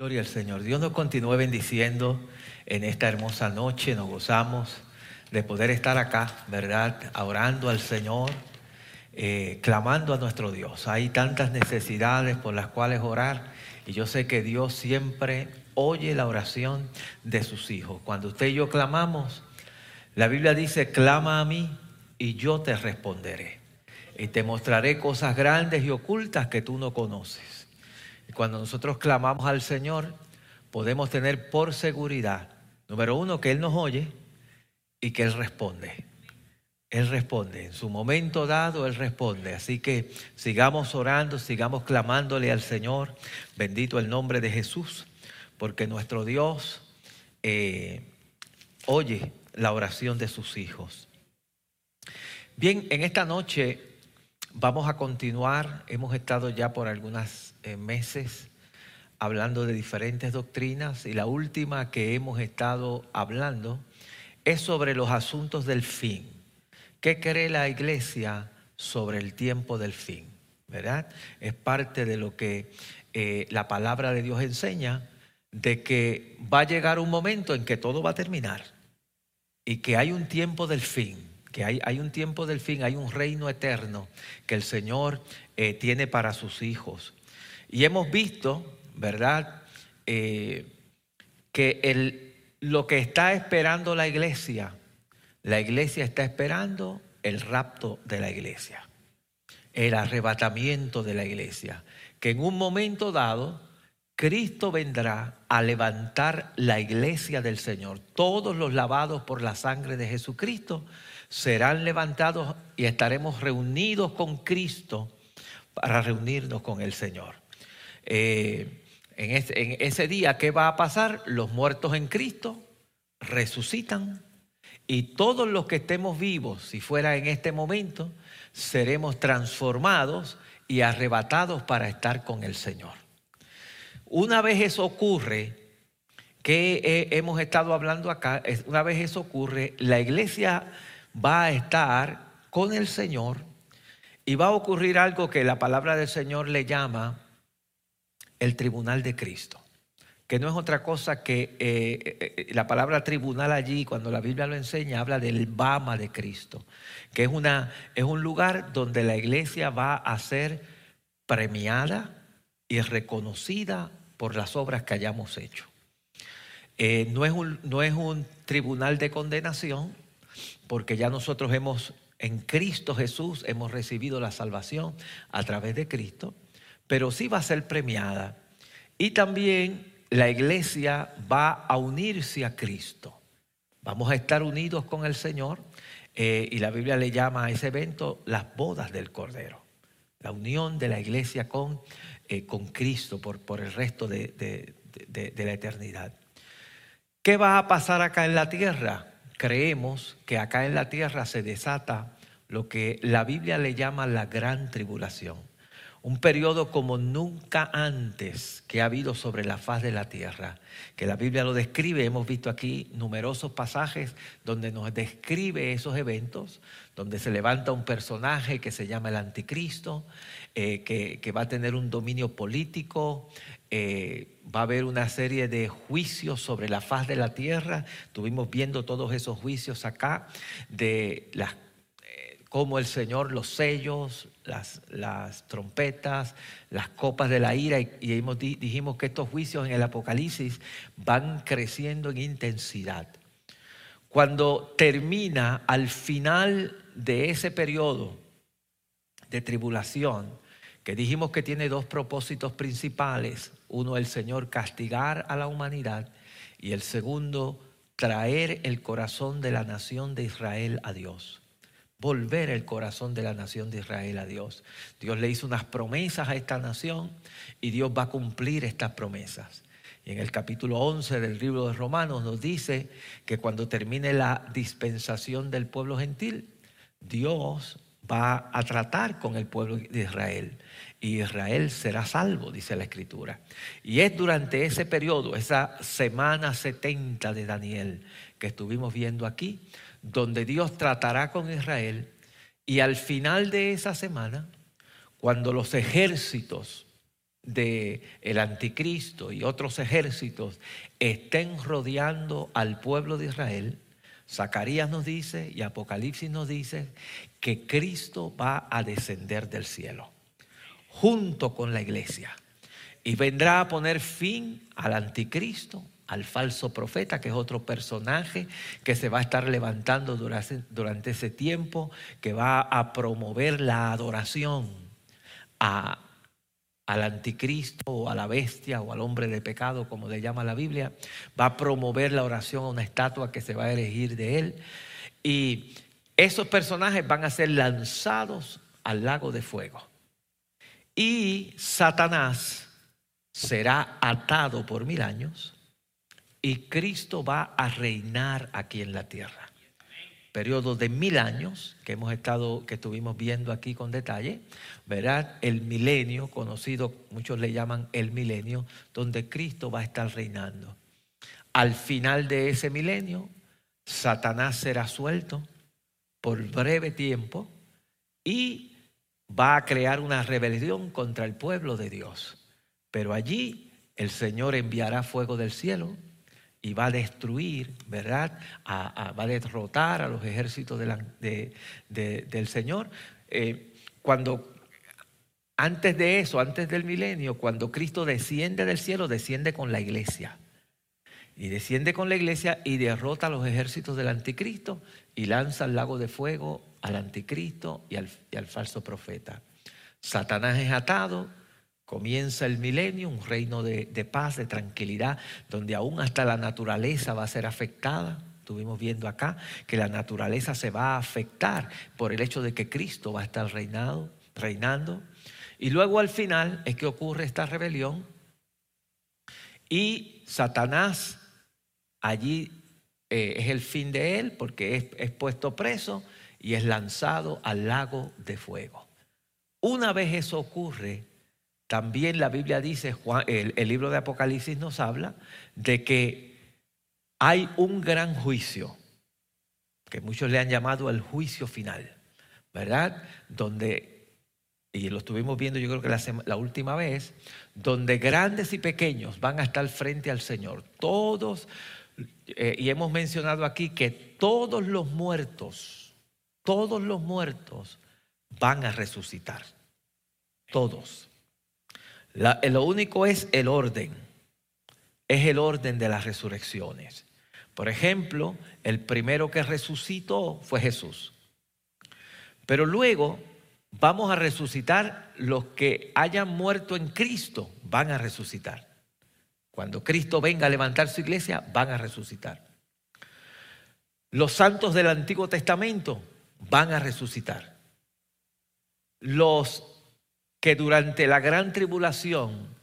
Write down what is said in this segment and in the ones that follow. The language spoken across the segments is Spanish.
Gloria al Señor. Dios nos continúe bendiciendo en esta hermosa noche. Nos gozamos de poder estar acá, ¿verdad? Orando al Señor, eh, clamando a nuestro Dios. Hay tantas necesidades por las cuales orar y yo sé que Dios siempre oye la oración de sus hijos. Cuando usted y yo clamamos, la Biblia dice, clama a mí y yo te responderé. Y te mostraré cosas grandes y ocultas que tú no conoces. Y cuando nosotros clamamos al Señor, podemos tener por seguridad, número uno, que Él nos oye y que Él responde. Él responde, en su momento dado Él responde. Así que sigamos orando, sigamos clamándole al Señor. Bendito el nombre de Jesús, porque nuestro Dios eh, oye la oración de sus hijos. Bien, en esta noche vamos a continuar. Hemos estado ya por algunas meses hablando de diferentes doctrinas y la última que hemos estado hablando es sobre los asuntos del fin. ¿Qué cree la iglesia sobre el tiempo del fin? ¿Verdad? Es parte de lo que eh, la palabra de Dios enseña, de que va a llegar un momento en que todo va a terminar y que hay un tiempo del fin, que hay, hay un tiempo del fin, hay un reino eterno que el Señor eh, tiene para sus hijos. Y hemos visto, ¿verdad?, eh, que lo que está esperando la iglesia, la iglesia está esperando el rapto de la iglesia, el arrebatamiento de la iglesia, que en un momento dado Cristo vendrá a levantar la iglesia del Señor. Todos los lavados por la sangre de Jesucristo serán levantados y estaremos reunidos con Cristo para reunirnos con el Señor. Eh, en, ese, día, ¿qué va a pasar? Los muertos en Cristo resucitan y todos los que estemos vivos, si fuera en este momento, seremos transformados y arrebatados para estar con el Señor. Una vez eso ocurre, que hemos estado hablando acá, una vez eso ocurre, la iglesia va a estar con el Señor y va a ocurrir algo que la palabra del Señor le llama el tribunal de Cristo, que no es otra cosa que eh, eh, la palabra tribunal allí, cuando la Biblia lo enseña, habla del Bama de Cristo, que es, una, es un lugar donde la iglesia va a ser premiada y reconocida por las obras que hayamos hecho. Eh, no, es un, no es un tribunal de condenación, porque ya nosotros hemos, en Cristo Jesús, hemos recibido la salvación a través de Cristo pero sí va a ser premiada. Y también la iglesia va a unirse a Cristo. Vamos a estar unidos con el Señor eh, y la Biblia le llama a ese evento las bodas del Cordero. La unión de la iglesia con, eh, con Cristo por, por, el resto de, de la eternidad. ¿Qué va a pasar acá en la tierra? Creemos que acá en la tierra se desata lo que la Biblia le llama la gran tribulación un periodo como nunca antes que ha habido sobre la faz de la tierra, que la Biblia lo describe, hemos visto aquí numerosos pasajes donde nos describe esos eventos, donde se levanta un personaje que se llama el anticristo, eh, que, va a tener un dominio político, eh, va a haber una serie de juicios sobre la faz de la tierra, estuvimos viendo todos esos juicios acá, de las como el Señor los sellos, las, trompetas, las copas de la ira, y, dijimos que estos juicios en el Apocalipsis van creciendo en intensidad. Cuando termina al final de ese periodo de tribulación, que dijimos que tiene dos propósitos principales, uno el Señor castigar a la humanidad y el segundo traer el corazón de la nación de Israel a Dios volver el corazón de la nación de Israel a Dios. Dios le hizo unas promesas a esta nación y Dios va a cumplir estas promesas. Y en el capítulo 11 del libro de Romanos nos dice que cuando termine la dispensación del pueblo gentil, Dios va a tratar con el pueblo de Israel y Israel será salvo, dice la escritura. Y es durante ese periodo, esa semana 70 de Daniel que estuvimos viendo aquí, donde Dios tratará con Israel y al final de esa semana, cuando los ejércitos de el anticristo y otros ejércitos estén rodeando al pueblo de Israel, Zacarías nos dice y Apocalipsis nos dice que Cristo va a descender del cielo junto con la iglesia y vendrá a poner fin al anticristo, al falso profeta, que es otro personaje que se va a estar levantando durante, durante ese tiempo, que va a promover la adoración a al anticristo o a la bestia o al hombre de pecado, como le llama la Biblia, va a promover la oración a una estatua que se va a elegir de él. Y esos personajes van a ser lanzados al lago de fuego. Y Satanás será atado por mil años y Cristo va a reinar aquí en la tierra periodo de mil años que hemos estado, que estuvimos viendo aquí con detalle, ¿verdad? El milenio, conocido, muchos le llaman el milenio, donde Cristo va a estar reinando. Al final de ese milenio, Satanás será suelto por breve tiempo y va a crear una rebelión contra el pueblo de Dios. Pero allí el Señor enviará fuego del cielo y va a destruir, ¿verdad? va a derrotar a los ejércitos del Señor. Eh, cuando, antes de eso, antes del milenio, cuando Cristo desciende del cielo, desciende con la iglesia. Y desciende con la iglesia y derrota a los ejércitos del anticristo y lanza al lago de fuego al anticristo y al, y al falso profeta. Satanás es atado, Comienza el milenio, un reino de, paz, de tranquilidad, donde aún hasta la naturaleza va a ser afectada. Estuvimos viendo acá que la naturaleza se va a afectar por el hecho de que Cristo va a estar reinado, reinando. Y luego al final es que ocurre esta rebelión y Satanás allí eh, es el fin de él porque es, es puesto preso y es lanzado al lago de fuego. Una vez eso ocurre, también la Biblia dice, el, el libro de Apocalipsis nos habla de que hay un gran juicio, que muchos le han llamado el juicio final, ¿verdad? Donde, y lo estuvimos viendo yo creo que la, la, última vez, donde grandes y pequeños van a estar frente al Señor. Todos, eh, y hemos mencionado aquí que todos los muertos, todos los muertos van a resucitar. Todos lo único es el orden. Es el orden de las resurrecciones. Por ejemplo, el primero que resucitó fue Jesús. Pero luego vamos a resucitar los que hayan muerto en Cristo, van a resucitar. Cuando Cristo venga a levantar su iglesia, van a resucitar. Los santos del Antiguo Testamento van a resucitar. Los que durante la gran tribulación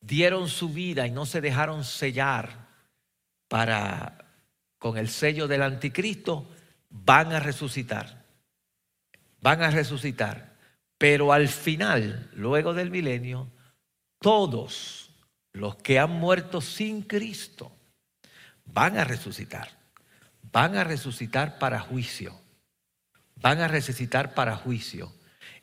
dieron su vida y no se dejaron sellar para con el sello del anticristo, van a resucitar. Van a resucitar. Pero al final, luego del milenio, todos los que han muerto sin Cristo van a resucitar. Van a resucitar para juicio. Van a resucitar para juicio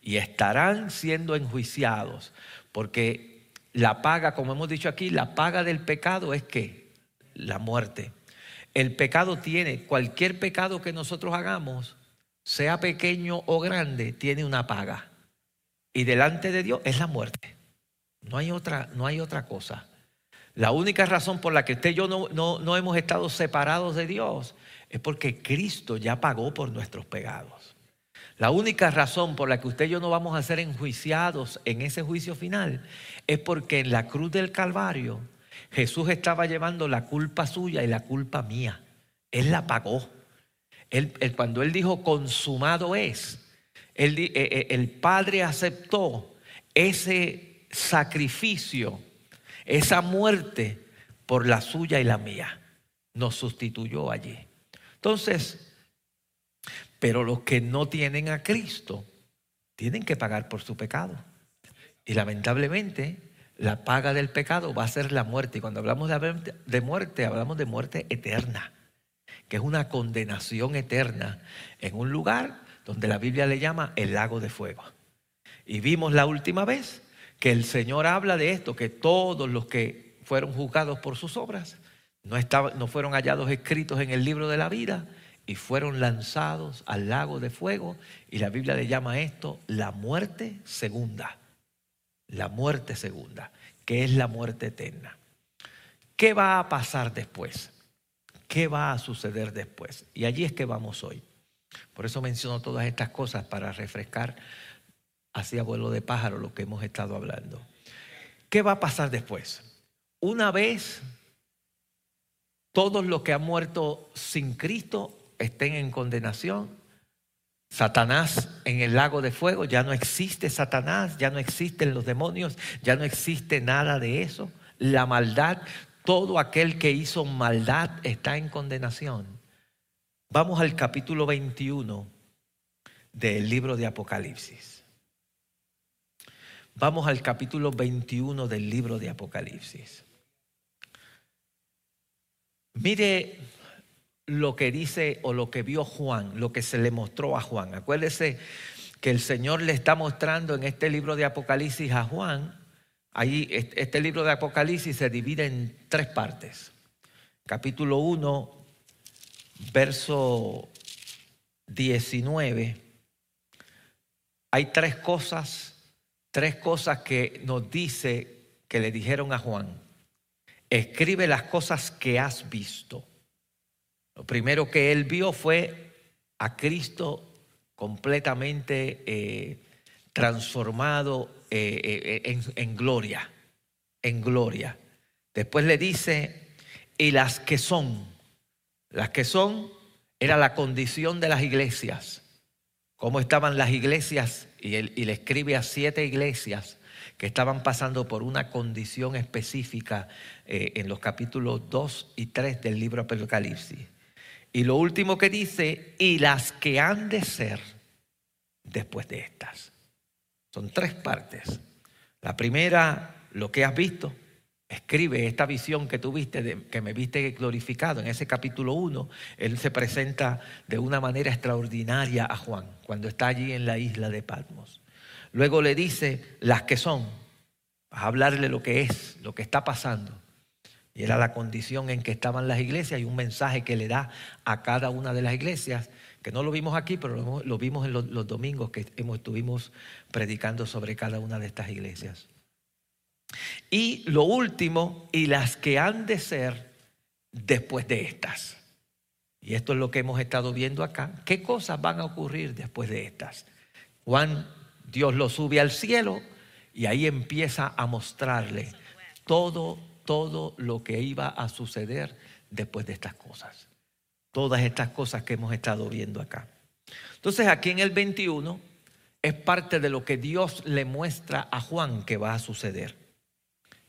y estarán siendo enjuiciados, porque la paga, como hemos dicho aquí, la paga del pecado es que la muerte. El pecado tiene, cualquier pecado que nosotros hagamos, sea pequeño o grande, tiene una paga. Y delante de Dios es la muerte. No hay otra, no hay otra cosa. La única razón por la que usted y yo no, no, no hemos estado separados de Dios es porque Cristo ya pagó por nuestros pecados. La única razón por la que usted y yo no vamos a ser enjuiciados en ese juicio final es porque en la cruz del Calvario Jesús estaba llevando la culpa suya y la culpa mía. Él la pagó. Él, cuando él dijo consumado es, eh, eh, el Padre aceptó ese sacrificio, esa muerte por la suya y la mía. Nos sustituyó allí. Entonces, pero los que no tienen a Cristo tienen que pagar por su pecado. Y lamentablemente la paga del pecado va a ser la muerte. Y cuando hablamos de muerte, hablamos de muerte eterna, que es una condenación eterna en un lugar donde la Biblia le llama el lago de fuego. Y vimos la última vez que el Señor habla de esto, que todos los que fueron juzgados por sus obras no, estaban, no fueron hallados escritos en el libro de la vida y fueron lanzados al lago de fuego. Y la Biblia le llama a esto la muerte segunda. La muerte segunda, que es la muerte eterna. ¿Qué va a pasar después? ¿Qué va a suceder después? Y allí es que vamos hoy. Por eso menciono todas estas cosas para refrescar hacia vuelo de pájaro lo que hemos estado hablando. ¿Qué va a pasar después? Una vez todos los que han muerto sin Cristo estén en condenación, Satanás en el lago de fuego, ya no existe Satanás, ya no existen los demonios, ya no existe nada de eso. La maldad, todo aquel que hizo maldad está en condenación. Vamos al capítulo 21 del libro de Apocalipsis. Vamos al capítulo 21 del libro de Apocalipsis. Mire lo que dice o lo que vio Juan, lo que se le mostró a Juan. Acuérdese que el Señor le está mostrando en este libro de Apocalipsis a Juan. Ahí este libro de Apocalipsis se divide en tres partes. Capítulo 1, verso 19. Hay tres cosas tres cosas que nos dice que le dijeron a Juan. Escribe las cosas que has visto. Lo primero que él vio fue a Cristo completamente eh, transformado eh, eh, en, gloria, en gloria. Después le dice, y las que son, las que son era la condición de las iglesias, cómo estaban las iglesias y, le escribe a siete iglesias que estaban pasando por una condición específica en los capítulos 2 y 3 del libro Apocalipsis. Y lo último que dice, y las que han de ser después de estas. Son tres partes. La primera, lo que has visto, escribe esta visión que tuviste, de, que me viste glorificado. En ese capítulo 1, él se presenta de una manera extraordinaria a Juan, cuando está allí en la isla de Patmos. Luego le dice las que son, a hablarle lo que es, lo que está pasando. Y era la condición en que estaban las iglesias y un mensaje que le da a cada una de las iglesias, que no lo vimos aquí, pero lo, vimos en los, domingos que estuvimos predicando sobre cada una de estas iglesias. Y lo último, y las que han de ser después de estas. Y esto es lo que hemos estado viendo acá. ¿Qué cosas van a ocurrir después de estas? Juan, Dios lo sube al cielo y ahí empieza a mostrarle todo, todo lo que iba a suceder después de estas cosas. Todas estas cosas que hemos estado viendo acá. Entonces aquí en el 21 es parte de lo que Dios le muestra a Juan que va a suceder.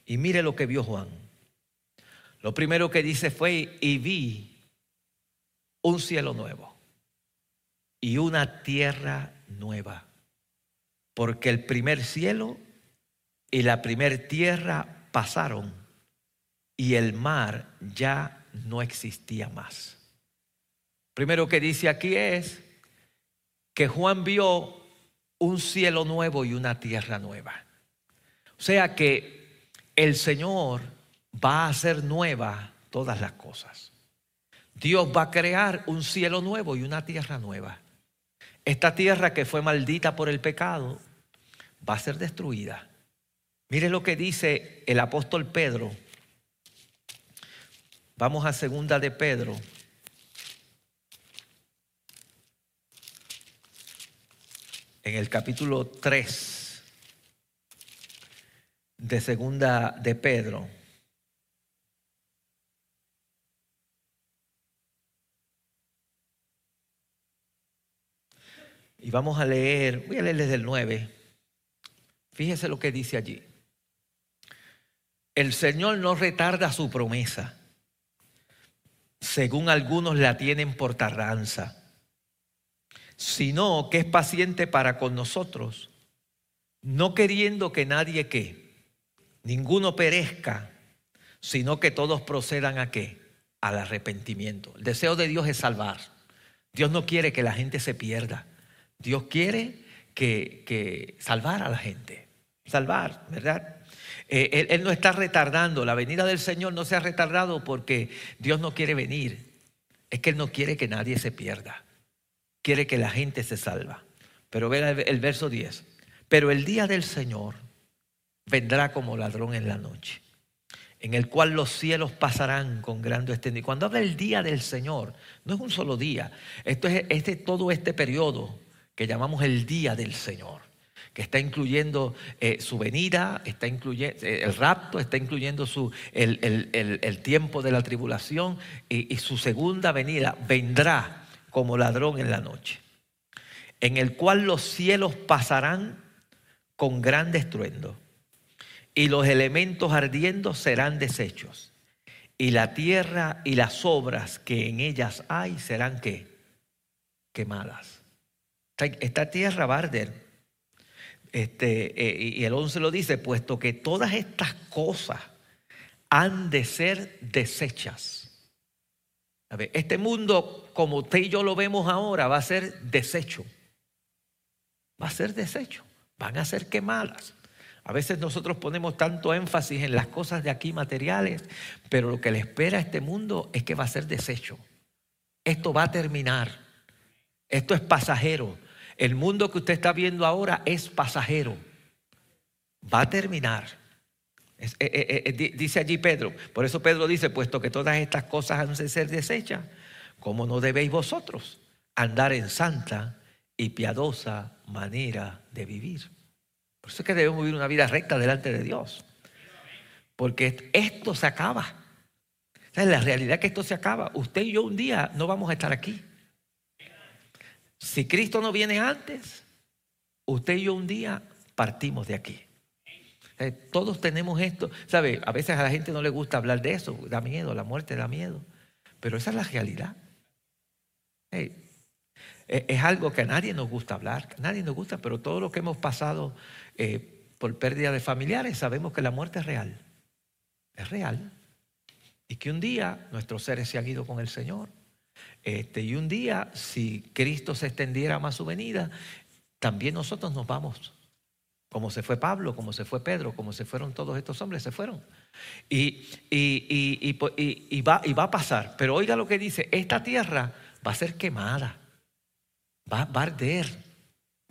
Y mire lo que vio Juan. Lo primero que dice fue, y vi un cielo nuevo y una tierra nueva. Porque el primer cielo y la primer tierra pasaron y el mar ya no existía más. Primero que dice aquí es que Juan vio un cielo nuevo y una tierra nueva. O sea que el Señor va a hacer nueva todas las cosas. Dios va a crear un cielo nuevo y una tierra nueva. Esta tierra que fue maldita por el pecado va a ser destruida. Mire lo que dice el apóstol Pedro. Vamos a segunda de Pedro. En el capítulo 3. de segunda de Pedro. Y vamos a leer, voy a leer desde el 9. Fíjese lo que dice allí. El Señor no retarda su promesa, según algunos la tienen por tardanza, sino que es paciente para con nosotros, no queriendo que nadie que ninguno perezca, sino que todos procedan a qué? Al arrepentimiento. El deseo de Dios es salvar. Dios no quiere que la gente se pierda. Dios quiere que, que salvar a la gente. salvar, ¿verdad? Eh, él, no está retardando, la venida del Señor no se ha retardado porque Dios no quiere venir, es que Él no quiere que nadie se pierda, quiere que la gente se salva. Pero ve el, verso 10, pero el día del Señor vendrá como ladrón en la noche, en el cual los cielos pasarán con grande. Y cuando habla el día del Señor, no es un solo día, esto es este, todo este periodo que llamamos el día del Señor, está incluyendo eh, su venida, está incluyendo eh, el rapto, está incluyendo su, el, el- el- tiempo de la tribulación y, su segunda venida vendrá como ladrón en la noche, en el cual los cielos pasarán con grande estruendo y los elementos ardiendo serán deshechos y la tierra y las obras que en ellas hay serán qué? Quemadas. Esta, tierra va. Este, eh, y el 11 lo dice, puesto que todas estas cosas han de ser ver, este mundo, como usted y yo lo vemos ahora, va a ser desecho. Va a ser desecho. Van a ser quemadas. A veces nosotros ponemos tanto énfasis en las cosas de aquí materiales, pero lo que le espera a este mundo es que va a ser desecho. Esto va a terminar. Esto es pasajero. El mundo que usted está viendo ahora es pasajero. Va a terminar. Eh, eh, eh, di- dice allí Pedro. Por eso Pedro dice, puesto que todas estas cosas han de ser desechas, ¿cómo no debéis vosotros andar en santa y piadosa manera de vivir? Por eso es que debemos vivir una vida recta delante de Dios. Porque esto se acaba. O la realidad es que esto se acaba. Usted y yo un día no vamos a estar aquí. Si Cristo no viene antes, usted y yo un día partimos de aquí. Eh, Todos tenemos esto. ¿Sabe? A veces a la gente no le gusta hablar de eso, da miedo, la muerte da miedo. Pero esa es la realidad. Eh, Es algo que a nadie nos gusta hablar, a nadie nos gusta, pero todos los que hemos pasado eh, por pérdida de familiares sabemos que la muerte es real. Es real. Y que un día nuestros seres se han ido con el Señor. Este, y un día, si Cristo se extendiera más su venida, también nosotros nos vamos. Como se fue Pablo, como se fue Pedro, como se fueron todos estos hombres, se fueron. Y, va, va a pasar. Pero oiga lo que dice, esta tierra va a ser quemada, va, va a arder,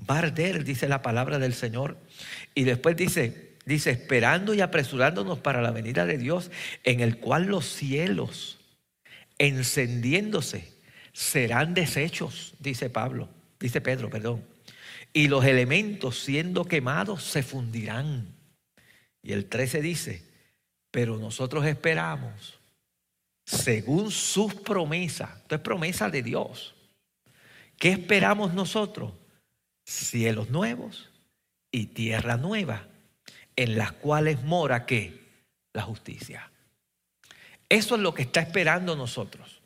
va a arder, dice la palabra del Señor. Y después dice, dice, esperando y apresurándonos para la venida de Dios, en el cual los cielos, encendiéndose, serán deshechos, dice Pablo, dice Pedro, perdón. Y los elementos siendo quemados se fundirán. Y el 13 dice, pero nosotros esperamos, según sus promesas, esto es promesa de Dios. ¿Qué esperamos nosotros? Cielos nuevos y tierra nueva, en las cuales mora qué? La justicia. Eso es lo que está esperando nosotros.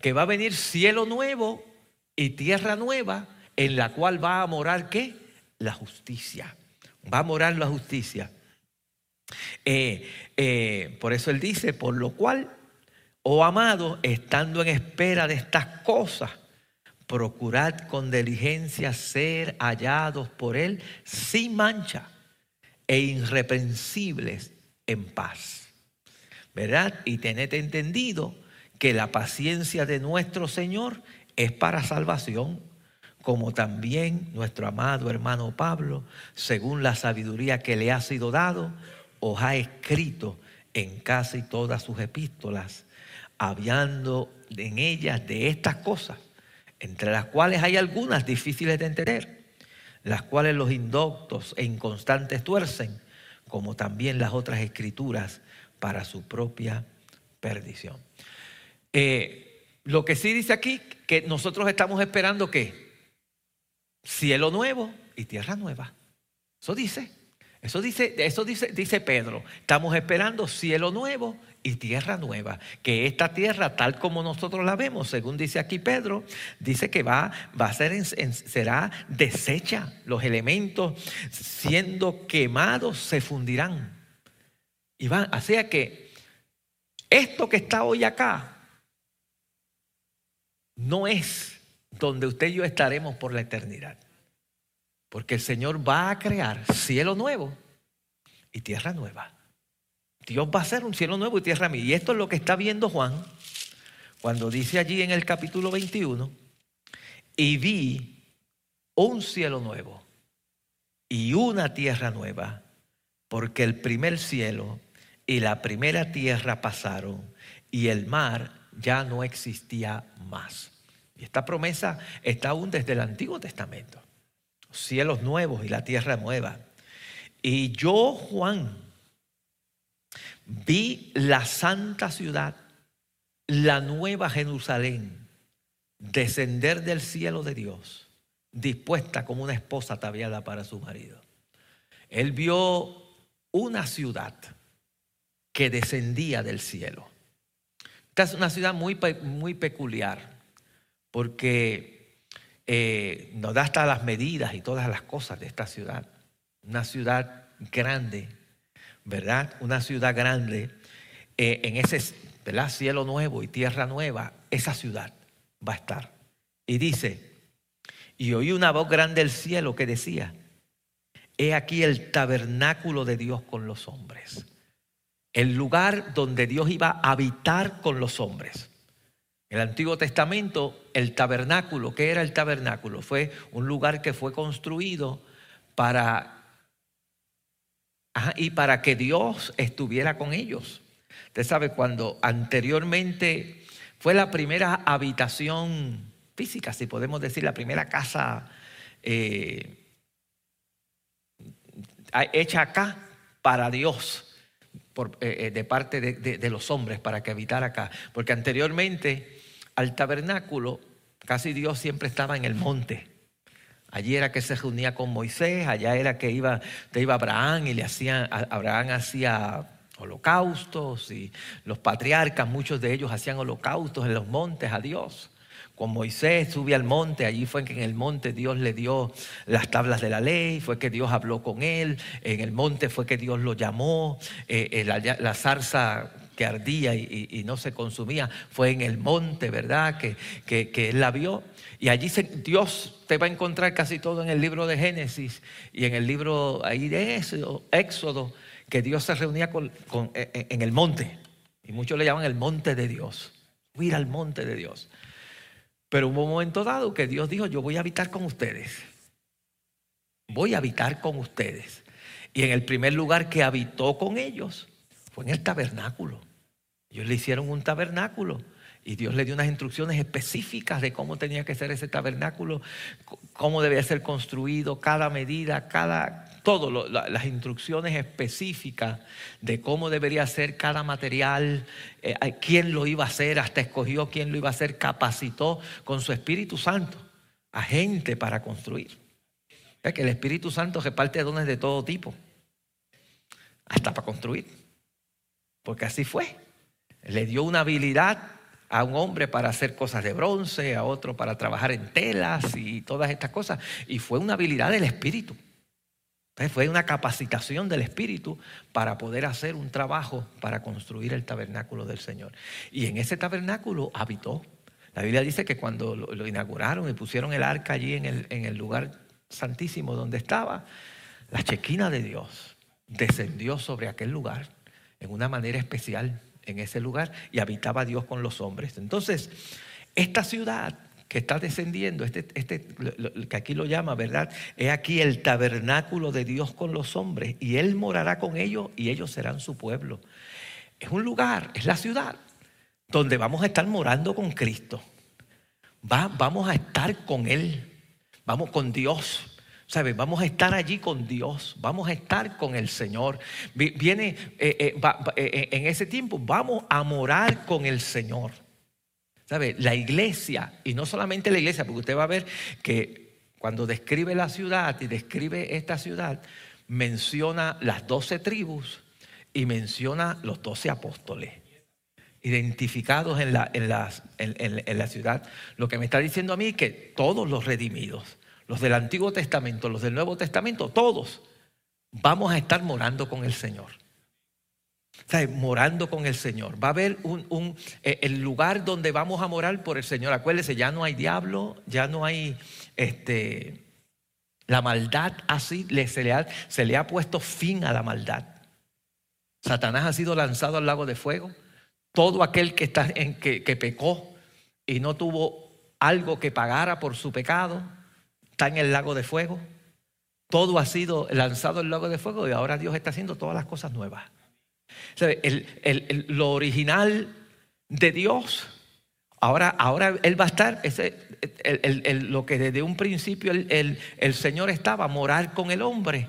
Que va a venir cielo nuevo y tierra nueva en la cual va a morar qué? La justicia. Va a morar la justicia. Eh, eh, por eso él dice, por lo cual, oh amado, estando en espera de estas cosas, procurad con diligencia ser hallados por él sin mancha e irreprensibles en paz. ¿verdad? Y tened entendido que la paciencia de nuestro Señor es para salvación, como también nuestro amado hermano Pablo, según la sabiduría que le ha sido dado, os ha escrito en casi todas sus epístolas, hablando en ellas de estas cosas, entre las cuales hay algunas difíciles de entender, las cuales los indoctos e inconstantes tuercen, como también las otras escrituras para su propia perdición. Eh, lo que sí dice aquí, que nosotros estamos esperando que cielo nuevo y tierra nueva. Eso dice, eso dice, eso dice, dice Pedro. Estamos esperando cielo nuevo y tierra nueva. Que esta tierra, tal como nosotros la vemos, según dice aquí Pedro, dice que va, va a ser, será deshecha. Los elementos siendo quemados se fundirán. Y van, así que esto que está hoy acá no es donde usted y yo estaremos por la eternidad. Porque el Señor va a crear cielo nuevo y tierra nueva. Dios va a hacer un cielo nuevo y tierra nueva. Y esto es lo que está viendo Juan cuando dice allí en el capítulo 21, y vi un cielo nuevo y una tierra nueva, porque el primer cielo y la primera tierra pasaron y el mar ya no existía más. Y esta promesa está aún desde el Antiguo Testamento. Cielos nuevos y la tierra nueva. Y yo, Juan, vi la santa ciudad, la nueva Jerusalén, descender del cielo de Dios, dispuesta como una esposa ataviada para su marido. Él vio una ciudad que descendía del cielo. Esta es una ciudad muy, muy peculiar, porque eh, nos da hasta las medidas y todas las cosas de esta ciudad. Una ciudad grande, ¿verdad? Una ciudad grande eh, en ese cielo nuevo y tierra nueva, esa ciudad va a estar. Y dice, y oí una voz grande del cielo que decía, he aquí el tabernáculo de Dios con los hombres. El lugar donde Dios iba a habitar con los hombres. El Antiguo Testamento, el tabernáculo, ¿qué era el tabernáculo? Fue un lugar que fue construido para y para que Dios estuviera con ellos. Usted sabe, cuando anteriormente fue la primera habitación física, si podemos decir, la primera casa eh, hecha acá para Dios. Eh, eh, de parte de, los hombres para que habitara acá. Porque anteriormente al tabernáculo, casi Dios siempre estaba en el monte. Allí era que se reunía con Moisés, allá era que iba, iba Abraham y le hacían, Abraham hacía holocaustos y los patriarcas, muchos de ellos hacían holocaustos en los montes a Dios. Con Moisés sube al monte, allí fue que en el monte Dios le dio las tablas de la ley, fue que Dios habló con él, en el monte fue que Dios lo llamó, eh, eh, la, zarza que ardía y, no se consumía, fue en el monte, ¿verdad? Que, que, él la vio. Y allí Dios te va a encontrar casi todo en el libro de Génesis y en el libro ahí de Éxodo, que Dios se reunía con, e, e, en el monte. Y muchos le llaman el monte de Dios. Ir al monte de Dios. Pero hubo un momento dado que Dios dijo, yo voy a habitar con ustedes. Voy a habitar con ustedes. Y en el primer lugar que habitó con ellos fue en el tabernáculo. Ellos le hicieron un tabernáculo y Dios le dio unas instrucciones específicas de cómo tenía que ser ese tabernáculo, cómo debía ser construido, cada medida, cada, todo, las instrucciones específicas de cómo debería ser cada material, eh, quién lo iba a hacer, hasta escogió quién lo iba a hacer, capacitó con su Espíritu Santo a gente para construir. Es que el Espíritu Santo reparte dones de todo tipo, hasta para construir, porque así fue. Le dio una habilidad a un hombre para hacer cosas de bronce, a otro para trabajar en telas y todas estas cosas. Y fue una habilidad del Espíritu. fue una capacitación del Espíritu para poder hacer un trabajo para construir el tabernáculo del Señor. Y en ese tabernáculo habitó. La Biblia dice que cuando lo, inauguraron y pusieron el arca allí en el, lugar santísimo donde estaba, la chequina de Dios descendió sobre aquel lugar en una manera especial en ese lugar y habitaba Dios con los hombres. Entonces, esta ciudad que está descendiendo, este, este, que aquí lo llama, ¿verdad? Es aquí el tabernáculo de Dios con los hombres y Él morará con ellos y ellos serán su pueblo. Es un lugar, es la ciudad donde vamos a estar morando con Cristo. Va, vamos a estar con Él, vamos con Dios. ¿Sabes? Vamos a estar allí con Dios, vamos a estar con el Señor. Viene eh, eh, eh, en ese tiempo, vamos a morar con el Señor. ¿Sabe? La iglesia, y no solamente la iglesia, porque usted va a ver que cuando describe la ciudad y describe esta ciudad, menciona las doce tribus y menciona los doce apóstoles identificados en la, en, en la ciudad. Lo que me está diciendo a mí es que todos los redimidos los del Antiguo Testamento, los del Nuevo Testamento, todos vamos a estar morando con el Señor. morando con el Señor. Va a haber un, eh, el lugar donde vamos a morar por el Señor. Acuérdese, ya no hay diablo, ya no hay este, la maldad así, se, le ha, se le ha puesto fin a la maldad. Satanás ha sido lanzado al lago de fuego. Todo aquel que, está en, que, que pecó y no tuvo algo que pagara por su pecado, está en el lago de fuego. Todo ha sido lanzado al lago de fuego y ahora Dios está haciendo todas las cosas nuevas. lo original de Dios, ahora, ahora Él va a estar, lo que desde un principio el, Señor estaba, morar con el hombre,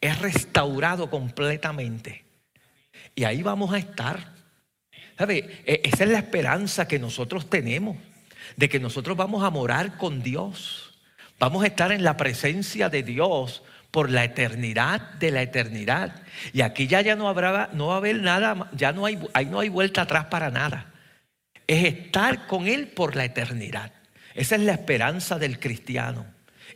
es restaurado completamente. Y ahí vamos a estar. ¿Sabe? E, esa es la esperanza que nosotros tenemos, de que nosotros vamos a morar con Dios. Vamos a estar en la presencia de Dios por la eternidad de la eternidad. Y aquí ya, ya no habrá, no va a haber nada, ya no hay, ahí no hay vuelta atrás para nada. Es estar con Él por la eternidad. Esa es la esperanza del cristiano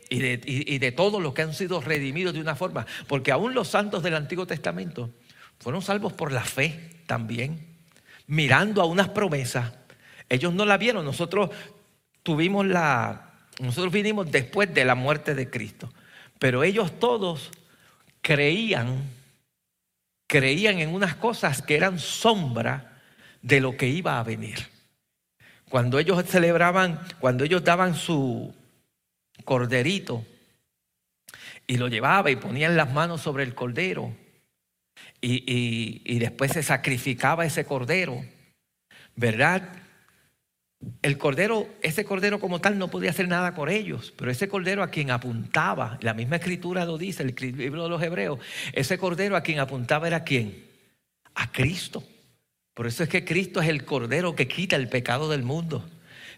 y de, y de todos los que han sido redimidos de una forma. Porque aún los santos del Antiguo Testamento fueron salvos por la fe también, mirando a unas promesas. Ellos no la vieron, nosotros tuvimos la, nosotros vinimos después de la muerte de Cristo. Pero ellos todos creían, creían en unas cosas que eran sombra de lo que iba a venir. Cuando ellos celebraban, cuando ellos daban su corderito y lo llevaba y ponían las manos sobre el cordero y, y después se sacrificaba ese cordero, ¿verdad? El cordero, ese cordero como tal no podía hacer nada por ellos, pero ese cordero a quien apuntaba, la misma escritura lo dice, el libro de los hebreos, ese cordero a quien apuntaba era quién? A Cristo. Por eso es que Cristo es el cordero que quita el pecado del mundo.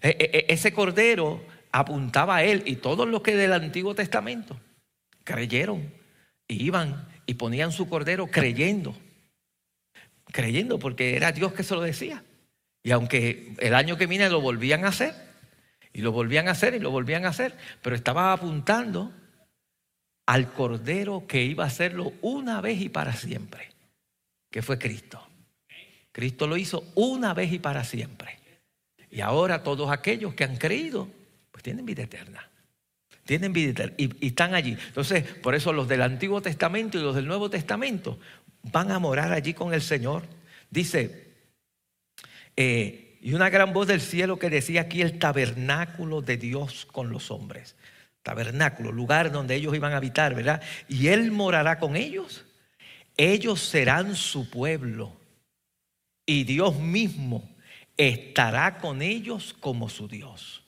E, e, e, ese cordero apuntaba a él y todos los que del Antiguo Testamento creyeron, iban y ponían su cordero creyendo, creyendo porque era Dios que se lo decía. Y aunque el año que viene lo volvían a hacer, y lo volvían a hacer, y lo volvían a hacer, pero estaba apuntando al Cordero que iba a hacerlo una vez y para siempre, que fue Cristo. Cristo lo hizo una vez y para siempre. Y ahora todos aquellos que han creído, pues tienen vida eterna. Tienen vida eterna y, y, están allí. Entonces, por eso los del Antiguo Testamento y los del Nuevo Testamento van a morar allí con el Señor. Dice eh, y una gran voz del cielo que decía aquí el tabernáculo de Dios con los hombres. Tabernáculo, lugar donde ellos iban a habitar, ¿verdad? Y Él morará con ellos. Ellos serán su pueblo. Y Dios mismo estará con ellos como su Dios.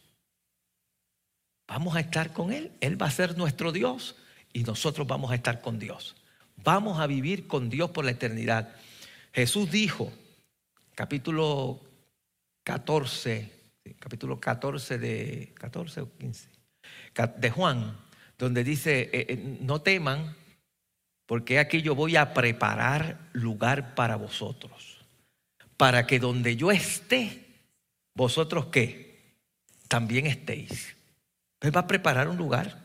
Vamos a estar con Él. Él va a ser nuestro Dios y nosotros vamos a estar con Dios. Vamos a vivir con Dios por la eternidad. Jesús dijo, capítulo 14, capítulo 14 de 14 o 15 de Juan, donde dice, eh, eh, no teman, porque aquí yo voy a preparar lugar para vosotros, para que donde yo esté, vosotros qué, también estéis. Él va a preparar un lugar.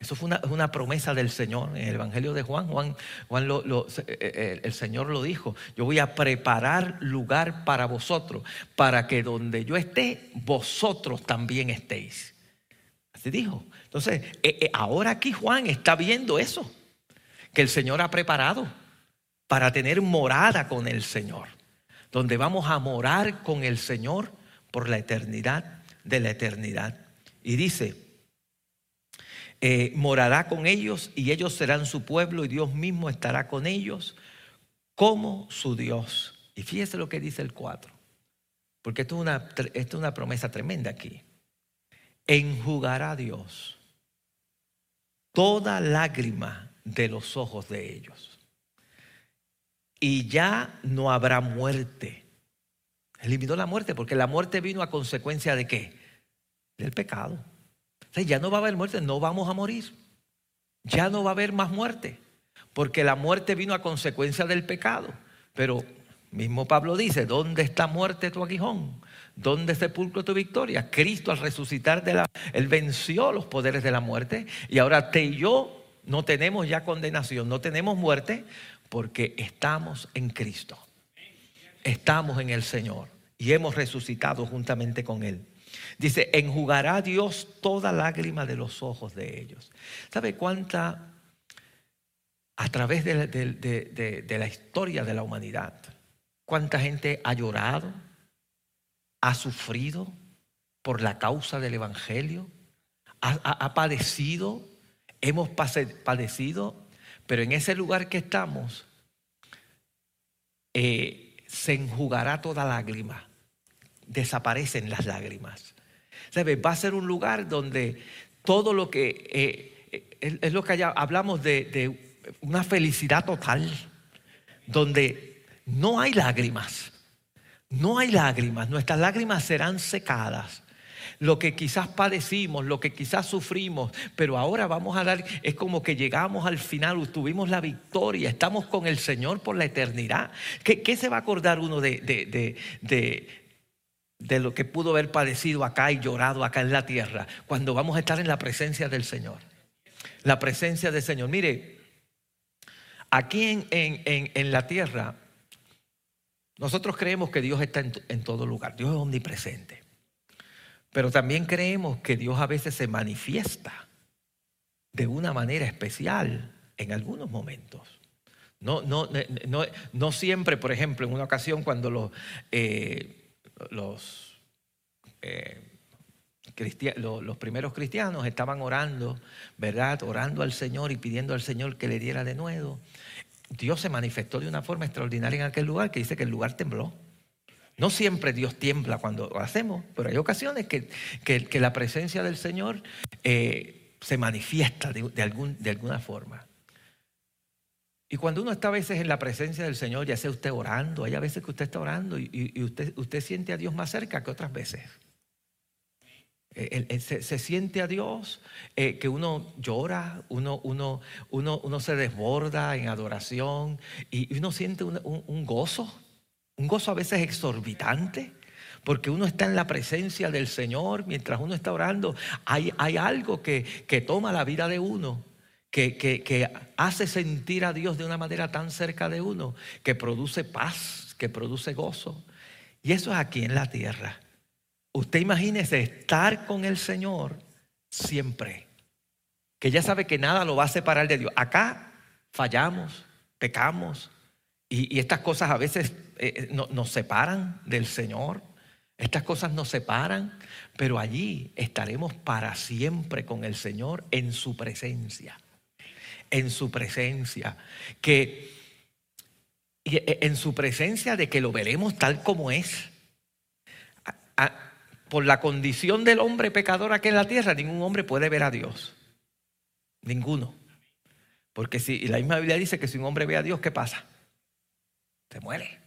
Eso fue una, promesa del Señor en el Evangelio de Juan. Juan, Juan lo, eh, eh, el Señor lo dijo. Yo voy a preparar lugar para vosotros, para que donde yo esté, vosotros también estéis. Así dijo. Entonces, eh, ahora aquí Juan está viendo eso, que el Señor ha preparado para tener morada con el Señor, donde vamos a morar con el Señor por la eternidad de la eternidad. Y dice, eh, morará con ellos y ellos serán su pueblo y Dios mismo estará con ellos como su Dios. Y fíjese lo que dice el 4, porque esto es una, esto es una promesa tremenda aquí. Enjugará Dios toda lágrima de los ojos de ellos. Y ya no habrá muerte. Eliminó la muerte, porque la muerte vino a consecuencia de qué? Del pecado ya no va a haber muerte, no vamos a morir. Ya no va a haber más muerte, porque la muerte vino a consecuencia del pecado. Pero mismo Pablo dice, ¿dónde está muerte tu aguijón? ¿Dónde sepulcro tu victoria? Cristo al resucitar de la, él venció los poderes de la muerte y ahora te y yo no tenemos ya condenación, no tenemos muerte porque estamos en Cristo. Estamos en el Señor y hemos resucitado juntamente con Él. Dice, enjugará Dios toda lágrima de los ojos de ellos. ¿Sabe cuánta, a través de la, historia de la humanidad. ¿Cuánta gente ha llorado, ha sufrido por la causa del Evangelio? ha, padecido, hemos padecido, pero en ese lugar que estamos eh, se enjugará toda lágrima, desaparecen las lágrimas. Va a ser un lugar donde todo lo que eh, es lo que hablamos de, de una felicidad total, donde no hay lágrimas, no hay lágrimas, nuestras lágrimas serán secadas lo que quizás padecimos, lo que quizás sufrimos, pero ahora vamos a dar, es como que llegamos al final, tuvimos la victoria, estamos con el Señor por la eternidad. ¿Qué, se va a acordar uno de, de lo que pudo haber padecido acá y llorado acá en la tierra, cuando vamos a estar en la presencia del Señor. La presencia del Señor. Mire, aquí en, en, en, la tierra, nosotros creemos que Dios está en, todo lugar, Dios es omnipresente. Pero también creemos que Dios a veces se manifiesta de una manera especial en algunos momentos. No, no, no, no siempre, por ejemplo, en una ocasión cuando los, eh, los, eh, los primeros cristianos estaban orando, ¿verdad? Orando al Señor y pidiendo al Señor que le diera de nuevo. Dios se manifestó de una forma extraordinaria en aquel lugar que dice que el lugar tembló. No siempre Dios tiembla cuando lo hacemos, pero hay ocasiones que, que, la presencia del Señor eh, se manifiesta de, algún, de, alguna forma. Y cuando uno está a veces en la presencia del Señor, ya sea usted orando, hay a veces que usted está orando y, usted, siente a Dios más cerca que otras veces. Eh, se, siente a Dios, eh, que uno llora, uno, se desborda en adoración y uno siente un, gozo un gozo a veces exorbitante, porque uno está en la presencia del Señor mientras uno está orando. Hay, hay algo que, toma la vida de uno, que, que, hace sentir a Dios de una manera tan cerca de uno, que produce paz, que produce gozo. Y eso es aquí en la tierra. Usted imagínese estar con el Señor siempre, que ya sabe que nada lo va a separar de Dios. Acá fallamos, pecamos, y, estas cosas a veces eh, eh, nos separan del Señor. Estas cosas nos separan, pero allí estaremos para siempre con el Señor en su presencia. En su presencia. Que eh, en su presencia de que lo veremos tal como es. por la condición del hombre pecador aquí en la tierra, ningún hombre puede ver a Dios. Ninguno. Porque si la misma Biblia dice que si un hombre ve a Dios, ¿qué pasa? se muere.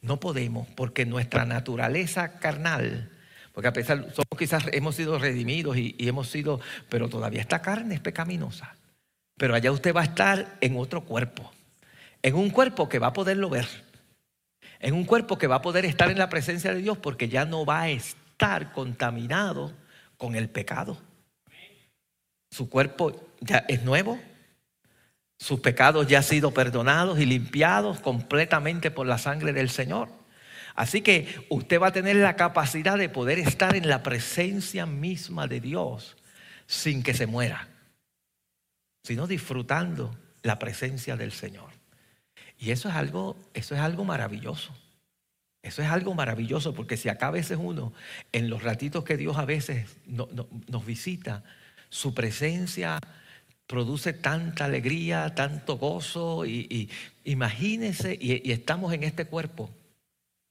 No podemos, porque nuestra naturaleza carnal, porque a pesar, somos quizás hemos sido redimidos y, hemos sido, pero todavía esta carne es pecaminosa. Pero allá usted va a estar en otro cuerpo, en un cuerpo que va a poderlo ver, en un cuerpo que va a poder estar en la presencia de Dios porque ya no va a estar contaminado con el pecado. Su cuerpo ya es nuevo, sus pecados ya han sido perdonados y limpiados completamente por la sangre del Señor. Así que usted va a tener la capacidad de poder estar en la presencia misma de Dios sin que se muera, sino disfrutando la presencia del Señor. Y eso es algo, eso es algo maravilloso. Eso es algo maravilloso porque si acá a veces uno, en los ratitos que Dios a veces nos visita, su presencia produce tanta alegría, tanto gozo. Y, imagínense, y, estamos en este cuerpo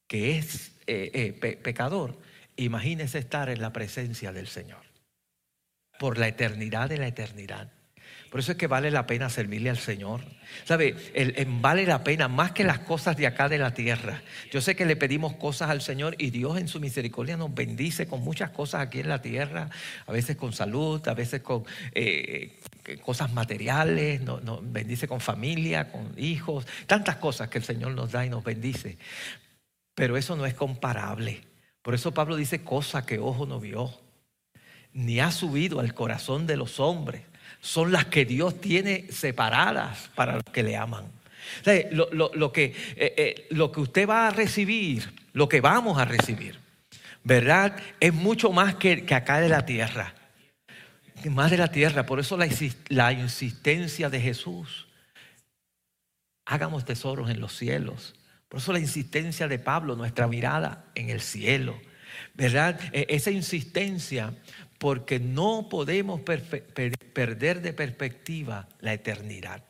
que es eh, eh, pecador, imagínense estar en la presencia del Señor por la eternidad de la eternidad. Por eso es que vale la pena servirle al Señor. ¿Sabe? vale la pena más que las cosas de acá de la tierra. Yo sé que le pedimos cosas al Señor y Dios en su misericordia nos bendice con muchas cosas aquí en la tierra, a veces con salud, a veces con eh, cosas materiales, nos, bendice con familia, con hijos, tantas cosas que el Señor nos da y nos bendice. Pero eso no es comparable. Por eso Pablo dice cosas que ojo no vio, ni ha subido al corazón de los hombres son las que Dios tiene separadas para los que le aman. lo, que, eh, eh, lo que usted va a recibir, lo que vamos a recibir, ¿verdad? Es mucho más que, acá de la tierra. Más de la tierra. Por eso la, la insistencia de Jesús hagamos tesoros en los cielos. Por eso la insistencia de Pablo, nuestra mirada en el cielo. ¿Verdad? E, esa insistencia porque no podemos perder de perspectiva la eternidad.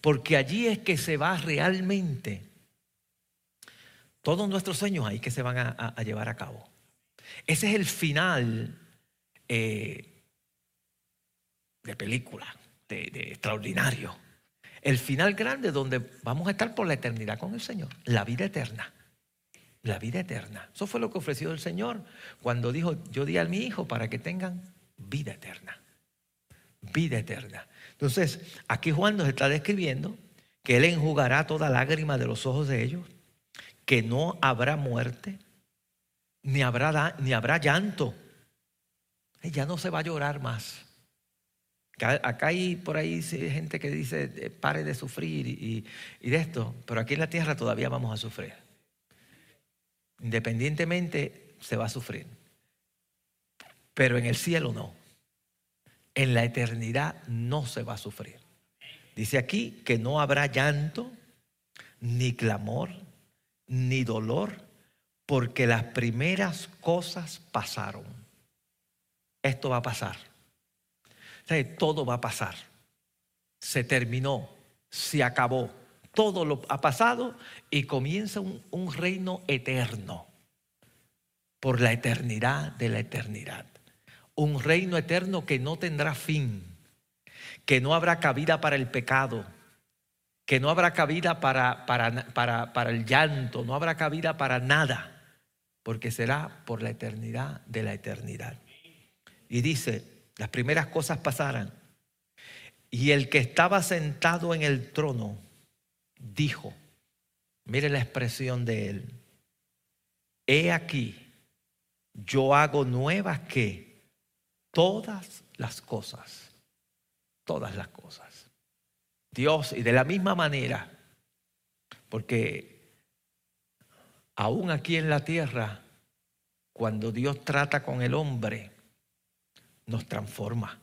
Porque allí es que se va realmente todos nuestros sueños ahí que se van a, llevar a cabo. Ese es el final eh, de película, de, de extraordinario. El final grande donde vamos a estar por la eternidad con el Señor, la vida eterna la vida eterna. Eso fue lo que ofreció el Señor cuando dijo, yo di a mi hijo para que tengan vida eterna. Vida eterna. Entonces, aquí Juan nos está describiendo que Él enjugará toda lágrima de los ojos de ellos, que no habrá muerte, ni habrá, ni habrá llanto. Ya no se va a llorar más. Acá hay por ahí gente que dice, eh, pare de sufrir y de esto, pero aquí en la tierra todavía vamos a sufrir. Independientemente se va a sufrir. Pero en el cielo no. En la eternidad no se va a sufrir. Dice aquí que no habrá llanto, ni clamor, ni dolor, porque las primeras cosas pasaron. Esto va a pasar. todo va a pasar. Se terminó, se acabó todo lo ha pasado y comienza un, reino eterno, por la eternidad de la eternidad. Un reino eterno que no tendrá fin, que no habrá cabida para el pecado, que no habrá cabida para, para, para, para, el llanto, no habrá cabida para nada, porque será por la eternidad de la eternidad. Y dice, las primeras cosas pasarán, y el que estaba sentado en el trono dijo, mire la expresión de él, he aquí, yo hago nuevas que todas las cosas, todas las cosas. Dios, y de la misma manera, porque aún aquí en la tierra, cuando Dios trata con el hombre, nos transforma.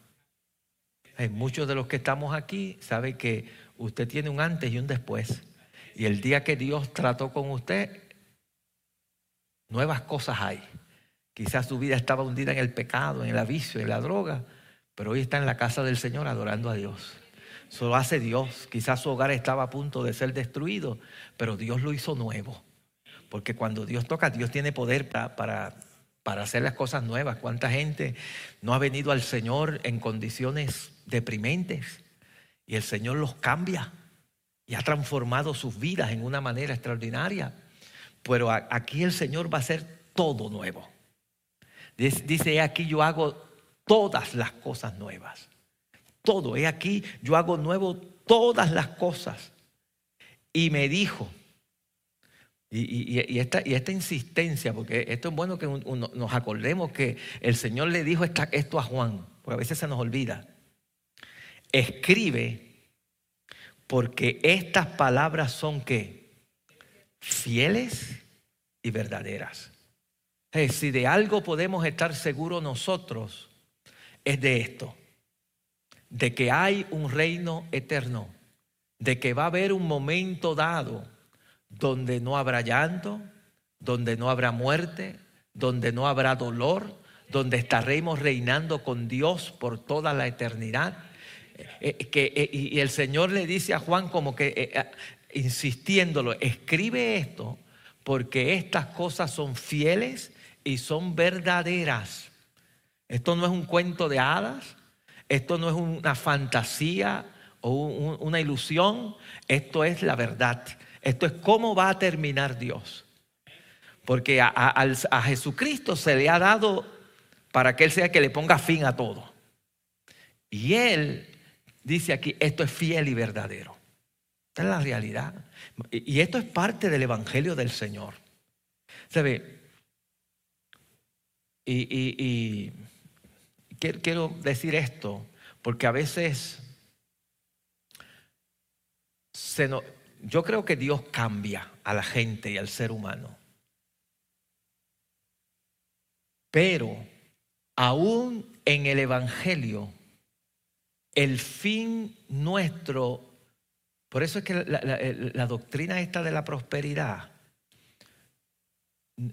Hay muchos de los que estamos aquí saben que usted tiene un antes y un después. Y el día que Dios trató con usted, nuevas cosas hay. Quizás su vida estaba hundida en el pecado, en el vicio, en la droga, pero hoy está en la casa del Señor adorando a Dios. Eso lo hace Dios. Quizás su hogar estaba a punto de ser destruido, pero Dios lo hizo nuevo. Porque cuando Dios toca, Dios tiene poder para, para, para hacer las cosas nuevas. ¿Cuánta gente no ha venido al Señor en condiciones deprimentes? Y el Señor los cambia y ha transformado sus vidas en una manera extraordinaria. Pero aquí el Señor va a hacer todo nuevo. Dice, aquí yo hago todas las cosas nuevas. Todo, he aquí yo hago nuevo todas las cosas. Y me dijo, y, esta, insistencia, porque esto es bueno que nos acordemos que el Señor le dijo esto a Juan, porque a veces se nos olvida escribe porque estas palabras son que fieles y verdaderas. si de algo podemos estar seguros nosotros, es de esto, de que hay un reino eterno, de que va a haber un momento dado donde no habrá llanto, donde no habrá muerte, donde no habrá dolor, donde estaremos reinando con Dios por toda la eternidad que, eh, y el Señor le dice a Juan como que, eh, insistiéndolo, escribe esto porque estas cosas son fieles y son verdaderas. Esto no es un cuento de hadas, esto no es una fantasía o una ilusión, esto es la verdad. Esto es cómo va a terminar Dios. Porque a, a Jesucristo se le ha dado para que Él sea que le ponga fin a todo. Y Él dice aquí, esto es fiel y verdadero. Esta es la realidad. Y esto es parte del Evangelio del Señor. Se. Y, quiero decir esto, porque a veces yo creo que Dios cambia a la gente y al ser humano. Pero aún en el Evangelio el fin nuestro Por eso es que la, doctrina esta de la prosperidad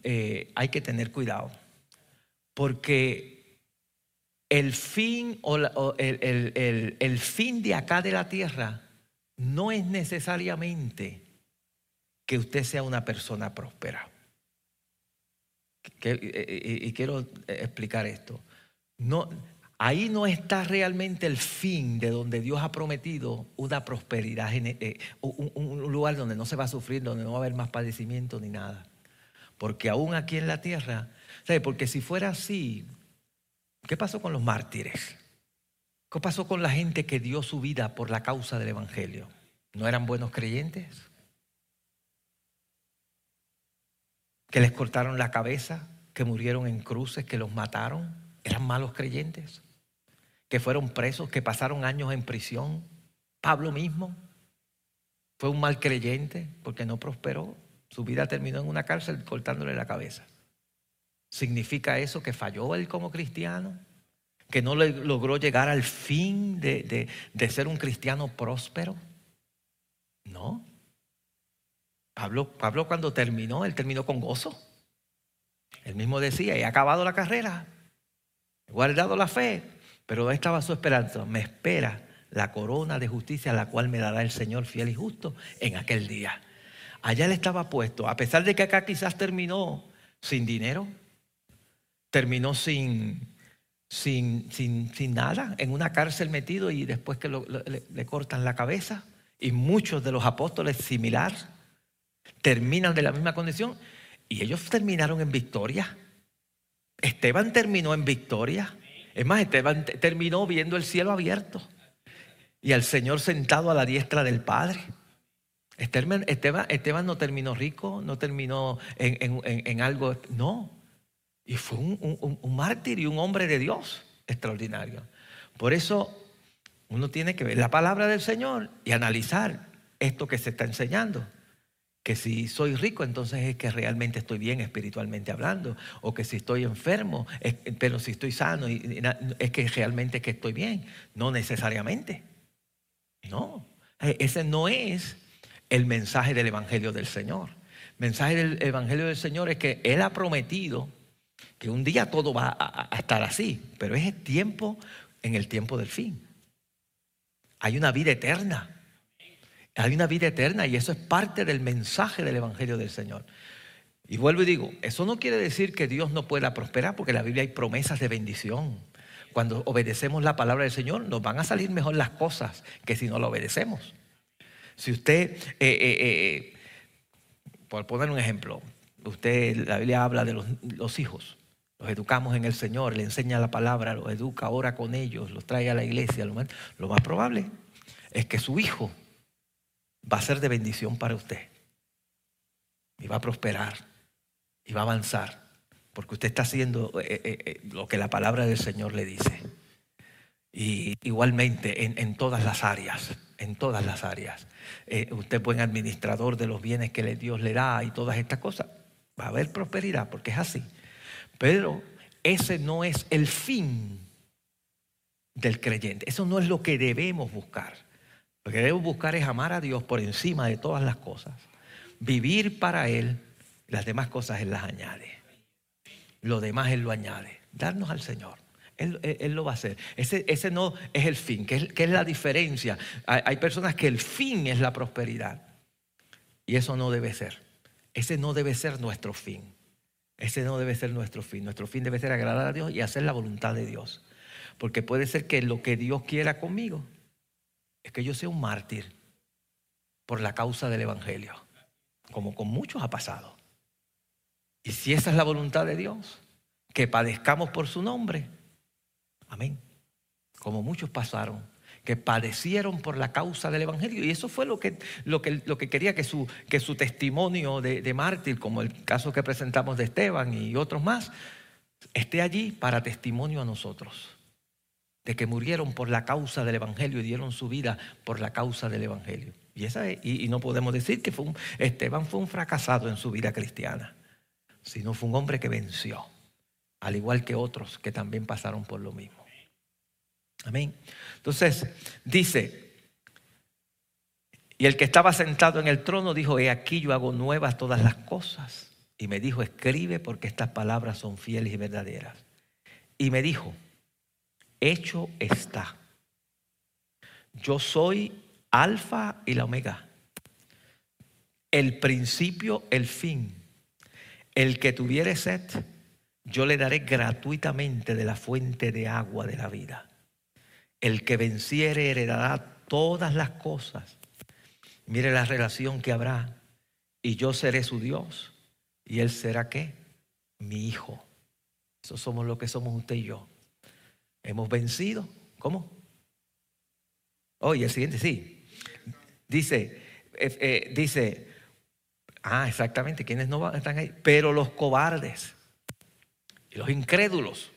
eh, hay que tener cuidado. Porque el fin, o, el, el fin de acá de la tierra no es necesariamente que usted sea una persona próspera. Y quiero explicar esto. No, ahí no está realmente el fin de donde Dios ha prometido una prosperidad, eh, un, lugar donde no se va a sufrir, donde no va a haber más padecimiento ni nada. Porque aún aquí en la tierra, porque si fuera así, ¿qué pasó con los mártires? ¿Qué pasó con la gente que dio su vida por la causa del Evangelio? ¿No eran buenos creyentes? ¿Que les cortaron la cabeza? ¿Que murieron en cruces? ¿Que los mataron? ¿Eran malos creyentes? ¿Que fueron presos? ¿Que pasaron años en prisión? Pablo mismo fue un mal creyente porque no prosperó. Su vida terminó en una cárcel cortándole la cabeza. ¿Significa eso que falló él como cristiano? ¿Que no logró llegar al fin de, de ser un cristiano próspero? No. Pablo, Pablo cuando terminó, él terminó con gozo. Él mismo decía, he acabado la carrera, he guardado la fe, pero estaba su esperanza. Me espera la corona de justicia, la cual me dará el Señor fiel y justo en aquel día. Allá él estaba puesto, a pesar de que acá quizás terminó sin dinero, terminó sin, sin, sin, sin nada, en una cárcel metido y después que le cortan la cabeza. Y muchos de los apóstoles similar terminan de la misma condición y ellos terminaron en victoria. Esteban terminó en victoria. Es más, Esteban terminó viendo el cielo abierto y al Señor sentado a la diestra del Padre. Esteban, Esteban, no terminó rico, no terminó en, algo, no. Y fue un, un mártir y un hombre de Dios extraordinario. Por eso uno tiene que ver la palabra del Señor y analizar esto que se está enseñando. Que si soy rico, entonces es que realmente estoy bien espiritualmente hablando. O que si estoy enfermo, pero si estoy sano, es que realmente que estoy bien. No necesariamente. No. E, ese no es el mensaje del Evangelio del Señor. El mensaje del Evangelio del Señor es que Él ha prometido que un día todo va a, a estar así, pero es el tiempo en el tiempo del fin. Hay una vida eterna. Hay una vida eterna y eso es parte del mensaje del Evangelio del Señor. Y vuelvo y digo, eso no quiere decir que Dios no pueda prosperar, porque en la Biblia hay promesas de bendición. Cuando obedecemos la palabra del Señor, nos van a salir mejor las cosas que si no la obedecemos. Si usted, eh, eh, eh, por poner un ejemplo, usted, la Biblia habla de los hijos. Los educamos en el Señor, le enseña la palabra, los educa, ora con ellos, los trae a la iglesia. Lo más, lo más probable es que su hijo va a ser de bendición para usted. Y va a prosperar. Y va a avanzar. Porque usted está haciendo eh, eh, eh, lo que la palabra del Señor le dice. Y igualmente en, en todas las áreas, en todas las áreas. usted es buen administrador de los bienes que Dios le da y todas estas cosas. Va a haber prosperidad porque es así. Pero ese no es el fin del creyente. Eso no es lo que debemos buscar. Lo que debemos buscar es amar a Dios por encima de todas las cosas. Vivir para Él. Las demás cosas Él las añade. Lo demás Él lo añade. Darnos al Señor. Él, lo va a hacer. Ese, no es el fin. ¿Qué es, es la diferencia? Hay, hay personas que el fin es la prosperidad. Y eso no debe ser. Ese no debe ser nuestro fin. Ese no debe ser nuestro fin. Nuestro fin debe ser agradar a Dios y hacer la voluntad de Dios. Porque puede ser que lo que Dios quiera conmigo es que yo sea un mártir por la causa del Evangelio, como con muchos ha pasado. Y si esa es la voluntad de Dios, que padezcamos por su nombre, amén. Como muchos pasaron que padecieron por la causa del Evangelio. Y eso fue lo que, lo que, lo que quería que su, que su testimonio de, de mártir, como el caso que presentamos de Esteban y otros más, esté allí para testimonio a nosotros. De que murieron por la causa del Evangelio y dieron su vida por la causa del Evangelio. Y, esa y, no podemos decir que fue Esteban fue un fracasado en su vida cristiana, sino fue un hombre que venció, al igual que otros que también pasaron por lo mismo. Amén. Entonces, dice, Y el que estaba sentado en el trono dijo, he aquí yo hago nuevas todas las cosas. Y me dijo, escribe porque estas palabras son fieles y verdaderas. Y me dijo, hecho está. Yo soy alfa y la omega. El principio, el fin. El que tuviere sed, yo le daré gratuitamente de la fuente de agua de la vida. El que venciere heredará todas las cosas. Mire la relación que habrá. Y yo seré su Dios. Y él será qué? Mi hijo. Eso somos lo que somos usted y yo. Hemos vencido. ¿Cómo? Oh, el siguiente, sí. Dice, eh, eh, dice, ah, exactamente, ¿quiénes no están ahí? Pero los cobardes y los incrédulos.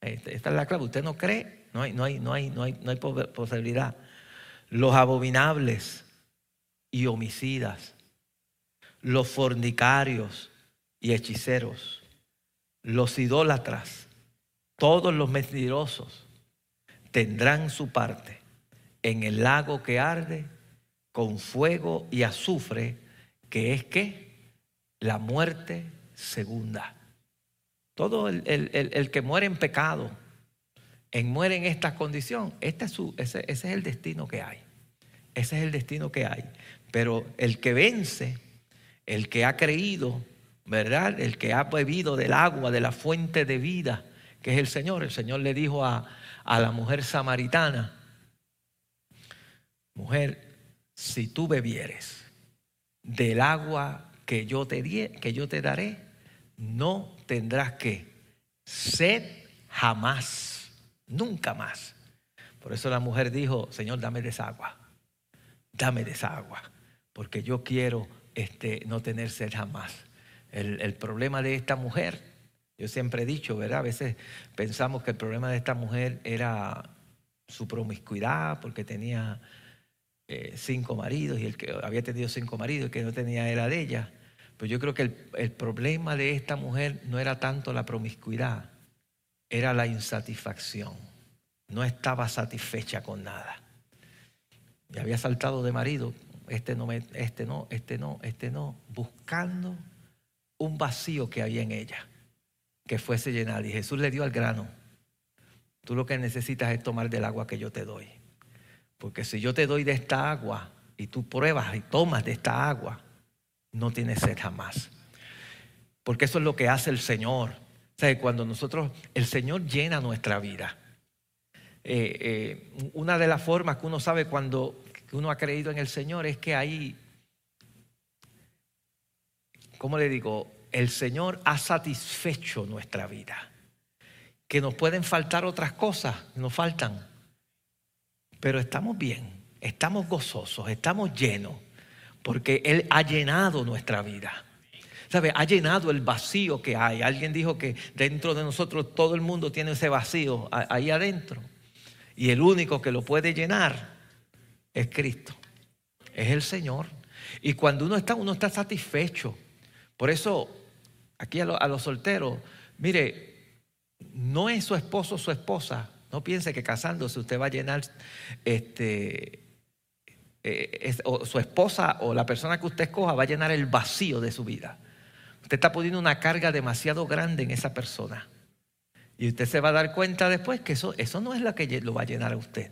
Esta es la clave. Usted no cree, no hay, no hay, no hay, no hay, no hay posibilidad. Los abominables y homicidas, los fornicarios y hechiceros, los idólatras, todos los mentirosos tendrán su parte en el lago que arde con fuego y azufre, que es que la muerte segunda. Todo el, que muere en pecado, en muere en esta condición, este es su, ese, ese es el destino que hay. Ese es el destino que hay. Pero el que vence, el que ha creído, ¿verdad? El que ha bebido del agua, de la fuente de vida, que es el Señor. El Señor le dijo a, a la mujer samaritana, mujer, si tú bebieres del agua que yo te, que yo te daré, no tendrás que sed jamás, nunca más. Por eso la mujer dijo, Señor, dame de esa agua, dame de esa agua, porque yo quiero este, no tener sed jamás. El, el problema de esta mujer, yo siempre he dicho, ¿verdad? A veces pensamos que el problema de esta mujer era su promiscuidad, porque tenía eh, cinco maridos y el que había tenido cinco maridos, el que no tenía era de ella. Pero yo creo que el, problema de esta mujer no era tanto la promiscuidad, era la insatisfacción. No estaba satisfecha con nada. Y había saltado de marido, este no, este no, este no, este no, buscando un vacío que había en ella, que fuese llenado. Y Jesús le dio al grano. Tú lo que necesitas es tomar del agua que yo te doy. Porque si yo te doy de esta agua y tú pruebas y tomas de esta agua, no tienes sed jamás. Porque eso es lo que hace el Señor. O sea, cuando nosotros, el Señor llena nuestra vida. Eh, eh, una de las formas que uno sabe cuando uno ha creído en el Señor es que ahí, ¿cómo le digo? El Señor ha satisfecho nuestra vida. Que nos pueden faltar otras cosas, nos faltan pero estamos bien, estamos gozosos, estamos llenos, porque Él ha llenado nuestra vida. ¿Sabe? Ha llenado el vacío que hay. Alguien dijo que dentro de nosotros todo el mundo tiene ese vacío ahí adentro. Y el único que lo puede llenar es Cristo. Es el Señor. Y cuando uno está, uno está satisfecho. Por eso, aquí a, los solteros, mire, no es su esposo o su esposa no piense que casándose usted va a llenar este, eh, su esposa o la persona que usted escoja va a llenar el vacío de su vida. Usted está poniendo una carga demasiado grande en esa persona. Y usted se va a dar cuenta después que eso, eso no es lo que lo va a llenar a usted.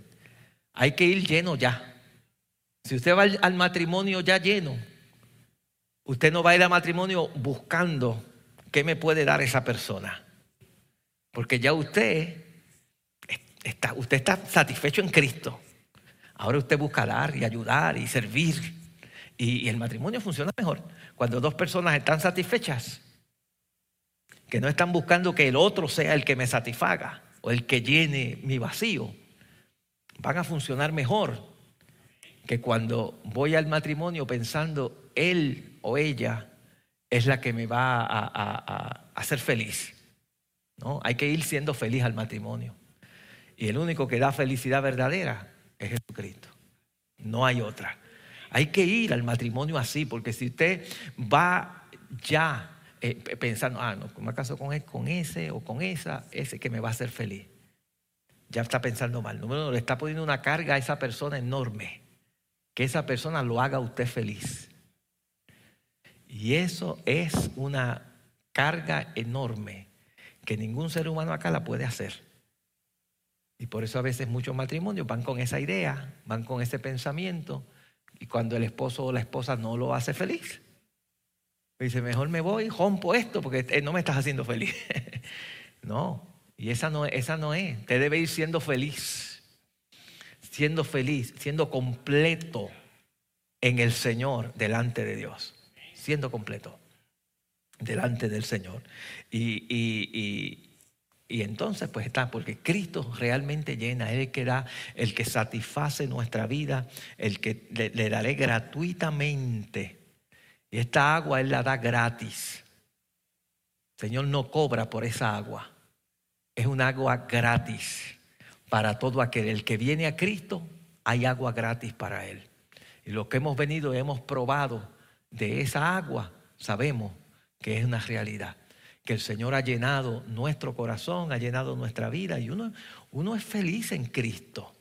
Hay que ir lleno ya. Si usted va al matrimonio ya lleno, usted no va a ir al matrimonio buscando qué me puede dar esa persona. Porque ya usted usted está satisfecho en Cristo. Ahora usted busca dar y ayudar y servir. Y, el matrimonio funciona mejor cuando dos personas están satisfechas, que no están buscando que el otro sea el que me satisfaga o el que llene mi vacío. Van a funcionar mejor que cuando voy al matrimonio pensando él o ella es la que me va a, a hacer feliz. ¿no? Hay que ir siendo feliz al matrimonio. Y el único que da felicidad verdadera es Jesucristo. No hay otra. Hay que ir al matrimonio así, porque si usted va ya eh, pensando, ah, no, me caso con, él, con ese o con esa, ese que me va a hacer feliz. Ya está pensando mal. Número uno, le está poniendo una carga a esa persona enorme. que esa persona lo haga a usted feliz. Y eso es una carga enorme que ningún ser humano acá la puede hacer. Y por eso a veces muchos matrimonios van con esa idea, van con ese pensamiento, y cuando el esposo o la esposa no lo hace feliz, dice, mejor me voy, rompo esto porque no me estás haciendo feliz. no, y esa no, esa no es. Te debe ir siendo feliz, siendo feliz, siendo completo en el Señor delante de Dios, siendo completo delante del Señor. Y, entonces pues está, porque Cristo realmente llena, Él que da, el que satisface nuestra vida, el que le, daré gratuitamente. Y esta agua Él la da gratis. El Señor no cobra por esa agua. Es un agua gratis para todo aquel. El que viene a Cristo, hay agua gratis para Él. Y lo que hemos venido, hemos probado de esa agua, sabemos que es una realidad, que el Señor ha llenado nuestro corazón, ha llenado nuestra vida y uno, uno es feliz en Cristo,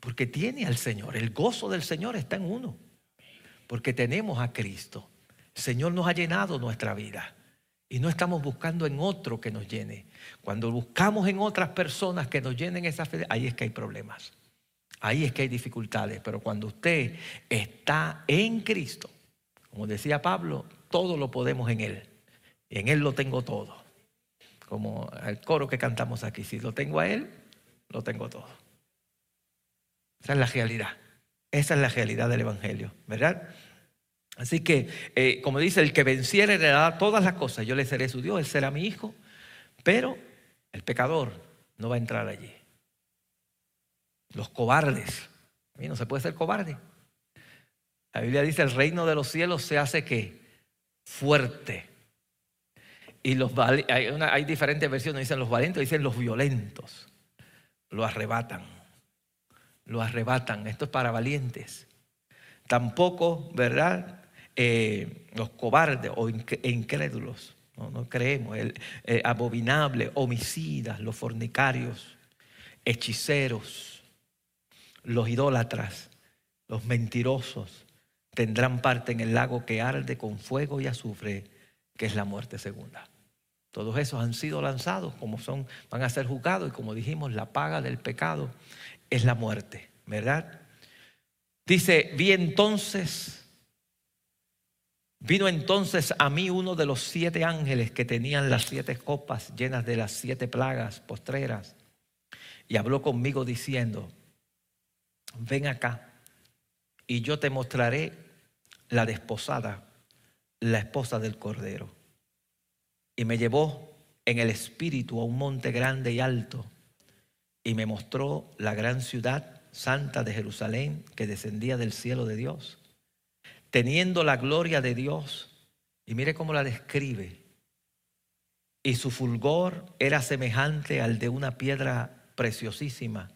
porque tiene al Señor, el gozo del Señor está en uno, porque tenemos a Cristo. El Señor nos ha llenado nuestra vida y no estamos buscando en otro que nos llene. Cuando buscamos en otras personas que nos llenen esa fe, ahí es que hay problemas. Ahí es que hay dificultades. Pero cuando usted está en Cristo, como decía Pablo, todo lo podemos en Él. Y en Él lo tengo todo. Como el coro que cantamos aquí. Si lo tengo a Él, lo tengo todo. Esa es la realidad. Esa es la realidad del Evangelio, ¿verdad? Así que, eh, como dice, el que venciere le dará todas las cosas. Yo le seré su Dios, Él será mi hijo. Pero el pecador no va a entrar allí. Los cobardes. A mí no se puede ser cobarde. La Biblia dice, el reino de los cielos se hace fuerte. Y los hay, diferentes versiones, dicen los valientes, dicen los violentos. Lo arrebatan. Lo arrebatan. Esto es para valientes. Tampoco, ¿verdad? Eh, los cobardes o incrédulos. No, creemos. El, eh, abominable, homicidas, los fornicarios, hechiceros, los idólatras, los mentirosos, tendrán parte en el lago que arde con fuego y azufre, que es la muerte segunda. Todos esos han sido lanzados, como son, van a ser juzgados y como dijimos, la paga del pecado es la muerte, ¿verdad? Dice, vi entonces, vino entonces a mí uno de los siete ángeles que tenían las siete copas llenas de las siete plagas postreras y habló conmigo diciendo, ven acá y yo te mostraré la desposada, la esposa del Cordero. Y me llevó en el espíritu a un monte grande y alto y me mostró la gran ciudad santa de Jerusalén que descendía del cielo de Dios, teniendo la gloria de Dios. Y mire cómo la describe. Y su fulgor era semejante al de una piedra preciosísima,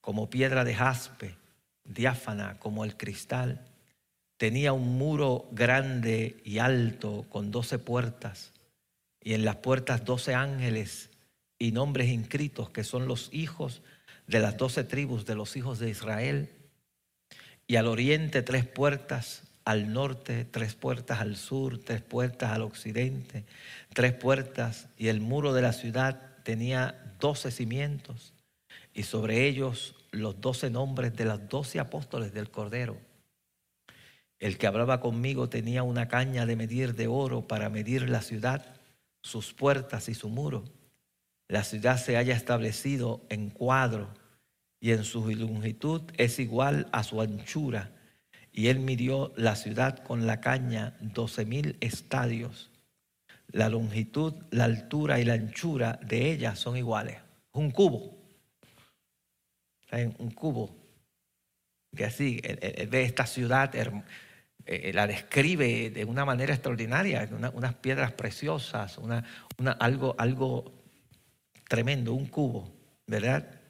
como piedra de jaspe diáfana como el cristal. Tenía un muro grande y alto con doce puertas y en las puertas doce ángeles y nombres inscritos que son los hijos de las doce tribus de los hijos de Israel. Y al oriente tres puertas, al norte tres puertas, al sur tres puertas, al occidente tres puertas. Y el muro de la ciudad tenía doce cimientos y sobre ellos los doce nombres de los doce apóstoles del Cordero. El que hablaba conmigo tenía una caña de medir de oro para medir la ciudad, sus puertas y su muro. La ciudad se haya establecido en cuadro y en su longitud es igual a su anchura. Y él midió la ciudad con la caña doce mil estadios. La longitud, la altura y la anchura de ella son iguales. Un cubo en un cubo, que así ve esta ciudad, eh, la describe de una manera extraordinaria, unas piedras preciosas, una, algo, algo tremendo, un cubo, ¿verdad?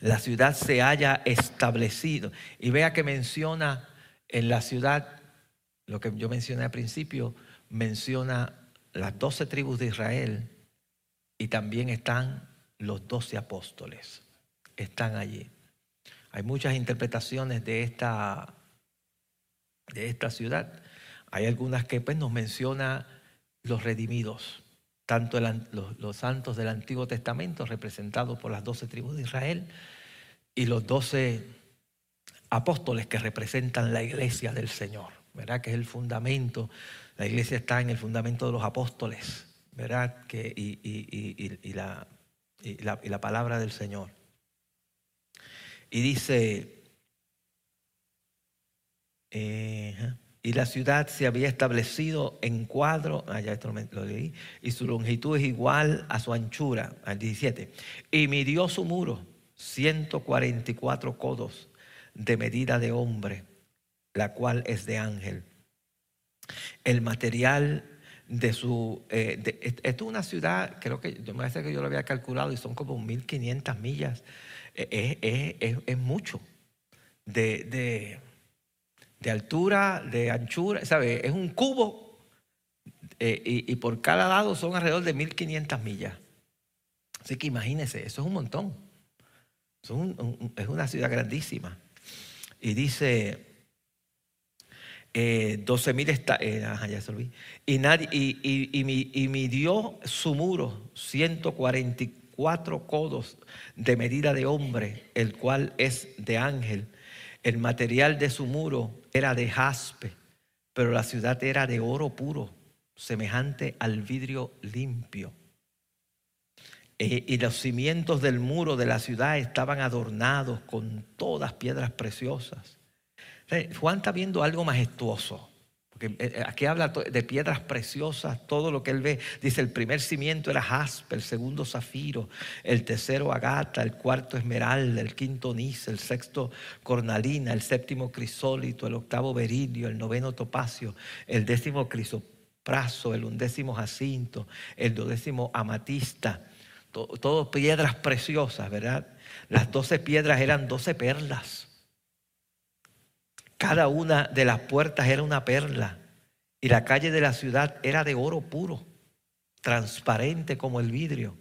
La ciudad se haya establecido. Y vea que menciona en la ciudad, lo que yo mencioné al principio, menciona las doce tribus de Israel y también están los doce apóstoles están allí. Hay muchas interpretaciones de esta, de esta ciudad. Hay algunas que pues, nos menciona los redimidos, tanto los, santos del Antiguo Testamento, representados por las doce tribus de Israel, y los doce apóstoles que representan la iglesia del Señor, ¿verdad? Que es el fundamento. La iglesia está en el fundamento de los apóstoles, ¿verdad? Que, y, y, la, y la palabra del Señor. Y dice, eh, y la ciudad se había establecido en cuadro, ah, esto lo leí, y su longitud es igual a su anchura, al 17. Y midió su muro 144 codos de medida de hombre, la cual es de ángel. El material de su... Eh, esto es una ciudad, creo que yo me parece que yo lo había calculado y son como 1500 millas. Eh, es, mucho de, de, altura, de anchura, ¿sabe? Es un cubo eh, y, por cada lado son alrededor de 1500 millas. Así que imagínense, eso es un montón. es una ciudad grandísima. Y dice, eh, 12 mil está, eh, ya se y, nadie, y, y, midió su muro 144 codos de medida de hombre, el cual es de ángel. El material de su muro era de jaspe, pero la ciudad era de oro puro, semejante al vidrio limpio. Eh, y los cimientos del muro de la ciudad estaban adornados con todas piedras preciosas. Juan está viendo algo majestuoso. Eh, eh, aquí habla de piedras preciosas, todo lo que él ve. Dice, el primer cimiento era jaspe, el segundo zafiro, el tercero agata, el cuarto esmeralda, el quinto nice, el sexto cornalina, el séptimo crisólito, el octavo berilio, el noveno topacio, el décimo crisopraso, el undécimo jacinto, el dodécimo amatista todo, piedras preciosas, ¿verdad? Las doce piedras eran doce perlas. Cada una de las puertas era una perla. Y la calle de la ciudad era de oro puro, transparente como el vidrio.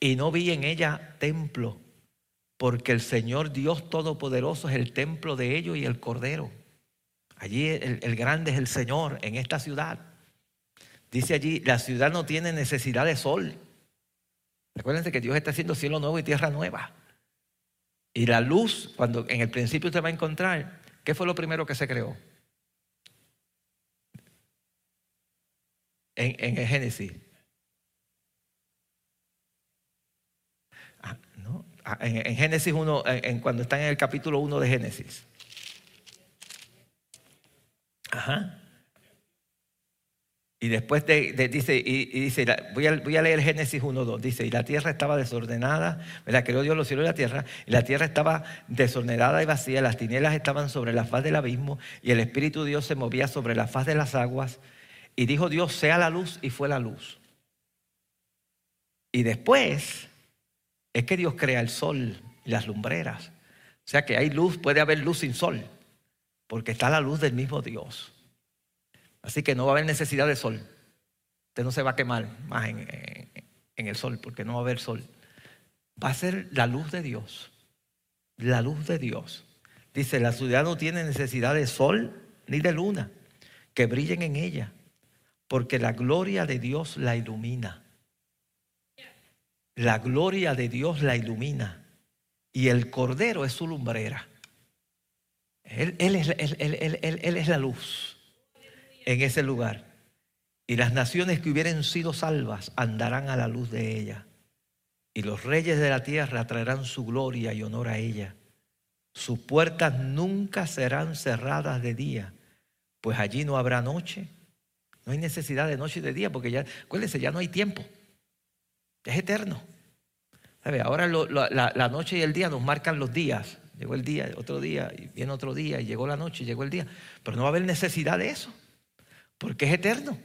Y no vi en ella templo, porque el Señor Dios Todopoderoso es el templo de ellos y el Cordero. Allí el, grande es el Señor en esta ciudad. Dice allí, la ciudad no tiene necesidad de sol Recuérdense que Dios está haciendo cielo nuevo y tierra nueva. Y la luz, cuando en el principio usted va a encontrar, ¿qué fue lo primero que se creó? En, el Génesis. Ah, ah, en, Génesis 1, en, cuando están en el capítulo 1 de Génesis. Ajá. Y después dice, y, dice voy, a, voy, a, leer Génesis 1.2, dice, y la tierra estaba desordenada, ¿verdad? Creó Dios los cielos y la tierra, y la tierra estaba desordenada y vacía, las tinieblas estaban sobre la faz del abismo, y el Espíritu de Dios se movía sobre la faz de las aguas, y dijo Dios, sea la luz, y fue la luz. Y después es que Dios crea el sol y las lumbreras. O sea que hay luz, puede haber luz sin sol, porque está la luz del mismo Dios. Así que no va a haber necesidad de sol. Usted no se va a quemar más en, el sol porque no va a haber sol. Va a ser la luz de Dios. La luz de Dios. Dice, la ciudad no tiene necesidad de sol ni de luna que brillen en ella, porque la gloria de Dios la ilumina. La gloria de Dios la ilumina. Y el cordero es su lumbrera. Él, es, él es la luz en ese lugar. Y las naciones que hubieren sido salvas andarán a la luz de ella. Y los reyes de la tierra traerán su gloria y honor a ella. Sus puertas nunca serán cerradas de día, pues allí no habrá noche. No hay necesidad de noche y de día, porque ya, acuérdense, ya no hay tiempo. es eterno. Ahora la, la, noche y el día nos marcan los días. Llegó el día, otro día, y viene otro día, y llegó la noche, y llegó el día. Pero no va a haber necesidad de eso porque es eterno.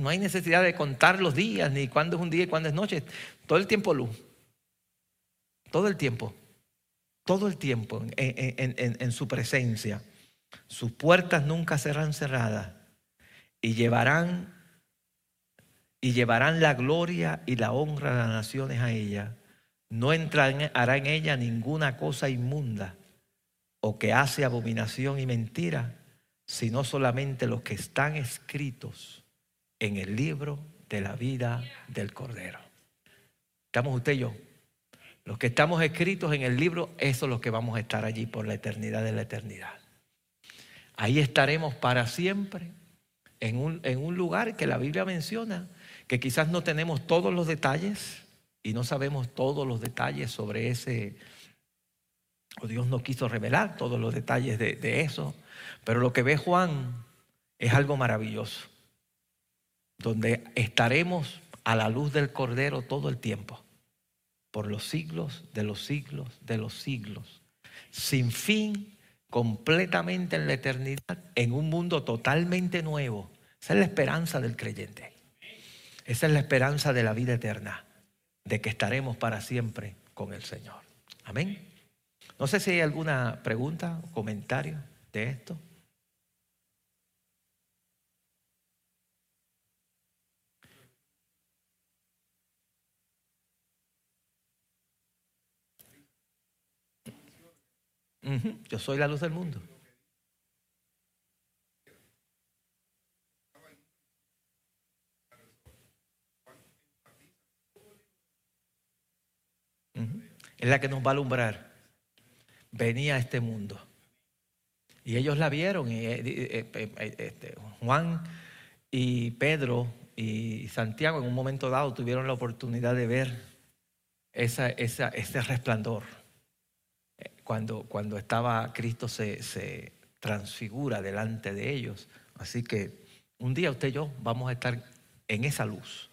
No, hay necesidad de contar los días, ni cuándo es un día y cuándo es noche. Todo el tiempo luz. Todo el tiempo. Todo el tiempo en, su presencia. Sus puertas nunca serán cerradas. Y llevarán, y llevarán la gloria y la honra de las naciones a ella. no entrará en ella ninguna cosa inmunda o que hace abominación y mentira, sino solamente los que están escritos en el libro de la vida del Cordero. Estamos usted y yo. Los que estamos escritos en el libro, eso es lo que vamos a estar allí por la eternidad de la eternidad. Ahí estaremos para siempre en un, en un lugar que la Biblia menciona, que quizás no tenemos todos los detalles y no sabemos todos los detalles sobre ese, o Dios no quiso revelar todos los detalles de, de eso, pero lo que ve Juan es algo maravilloso, donde estaremos a la luz del Cordero todo el tiempo, por los siglos de los siglos de los siglos, sin fin, completamente en la eternidad, en un mundo totalmente nuevo. Esa es la esperanza del creyente. Esa es la esperanza de la vida eterna, de que estaremos para siempre con el Señor. Amén. No sé si hay alguna pregunta o comentario de esto. Yo soy la luz del mundo. Es la que nos va a alumbrar. Venía a este mundo. Y ellos la vieron. Y, eh, eh, eh, este, Juan y Pedro y Santiago en un momento dado tuvieron la oportunidad de ver esa, ese resplandor cuando, cuando estaba Cristo se, se transfigura delante de ellos. Así que un día usted y yo vamos a estar en esa luz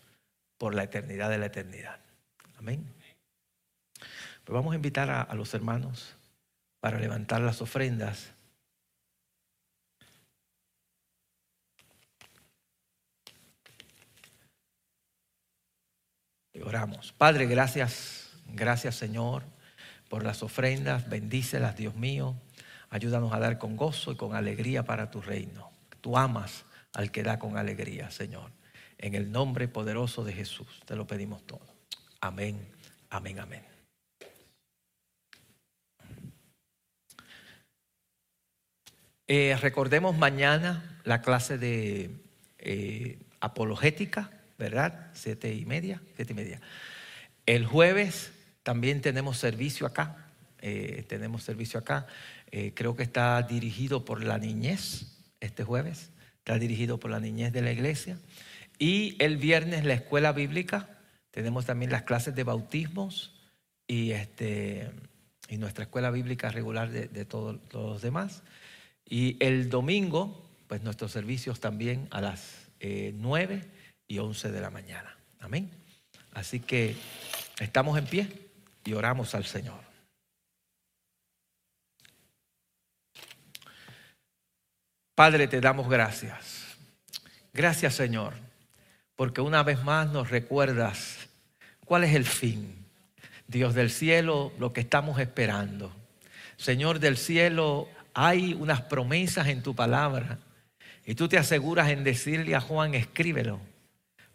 por la eternidad de la eternidad. Amén. Pues vamos a invitar a, a, los hermanos para levantar las ofrendas. Y oramos. Padre, gracias, gracias Señor por las ofrendas, bendícelas, Dios mío. Ayúdanos a dar con gozo y con alegría para tu reino. Tú amas al que da con alegría, Señor. En el nombre poderoso de Jesús te lo pedimos todo. Amén, amén, amén. Eh, recordemos mañana la clase de eh, apologética, ¿verdad? Siete y media, siete y media. El jueves también tenemos servicio acá, eh, tenemos servicio acá. Eh, creo que está dirigido por la niñez este jueves, está dirigido por la niñez de la iglesia. Y el viernes la escuela bíblica, tenemos también las clases de bautismos y, este, y nuestra escuela bíblica regular de, todos los demás. Y el domingo, pues nuestros servicios también a las eh, 9 y 11 de la mañana. Amén. Así que estamos en pie y oramos al Señor. Padre, te damos gracias. Gracias, Señor, porque una vez más nos recuerdas cuál es el fin. Dios del cielo, lo que estamos esperando. Señor del cielo, hay unas promesas en tu palabra y tú te aseguras en decirle a Juan, escríbelo,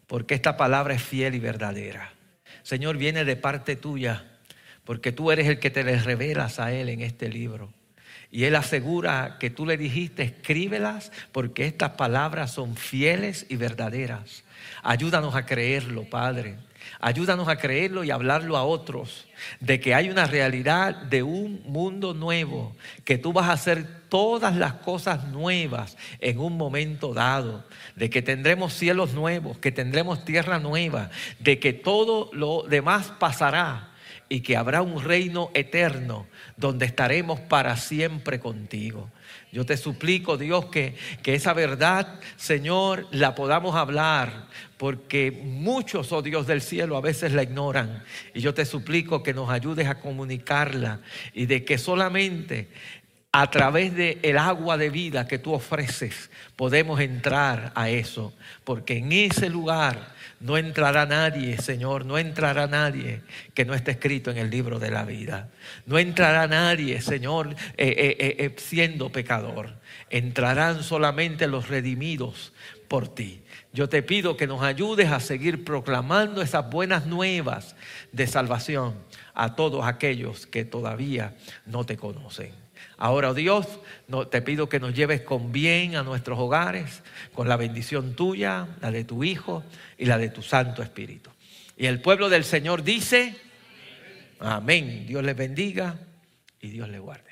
porque esta palabra es fiel y verdadera. Señor, viene de parte tuya porque tú eres el que te les revelas a Él en este libro. Y Él asegura que tú le dijiste, escríbelas porque estas palabras son fieles y verdaderas. Ayúdanos a creerlo, Padre. Ayúdanos a creerlo y hablarlo a otros de que hay una realidad de un mundo nuevo, que tú vas a hacer todas las cosas nuevas en un momento dado, de que tendremos cielos nuevos, que tendremos tierra nueva, de que todo lo demás pasará y que habrá un reino eterno donde estaremos para siempre contigo. Yo te suplico, Dios, que, que esa verdad, Señor, la podamos hablar, porque muchos, oh Dios del cielo, a veces la ignoran. Y yo te suplico que nos ayudes a comunicarla y de que solamente a través del el agua de vida que tú ofreces podemos entrar a eso, porque en ese lugar no entrará nadie, Señor, no entrará nadie que no esté escrito en el libro de la vida. No entrará nadie, Señor, eh, eh, eh, siendo pecador. Entrarán solamente los redimidos por ti. Yo te pido que nos ayudes a seguir proclamando esas buenas nuevas de salvación a todos aquellos que todavía no te conocen. Ahora, oh Dios, te pido que nos lleves con bien a nuestros hogares, con la bendición tuya, la de tu Hijo y la de tu Santo Espíritu. Y el pueblo del Señor dice, amén. Dios les bendiga y Dios les guarde.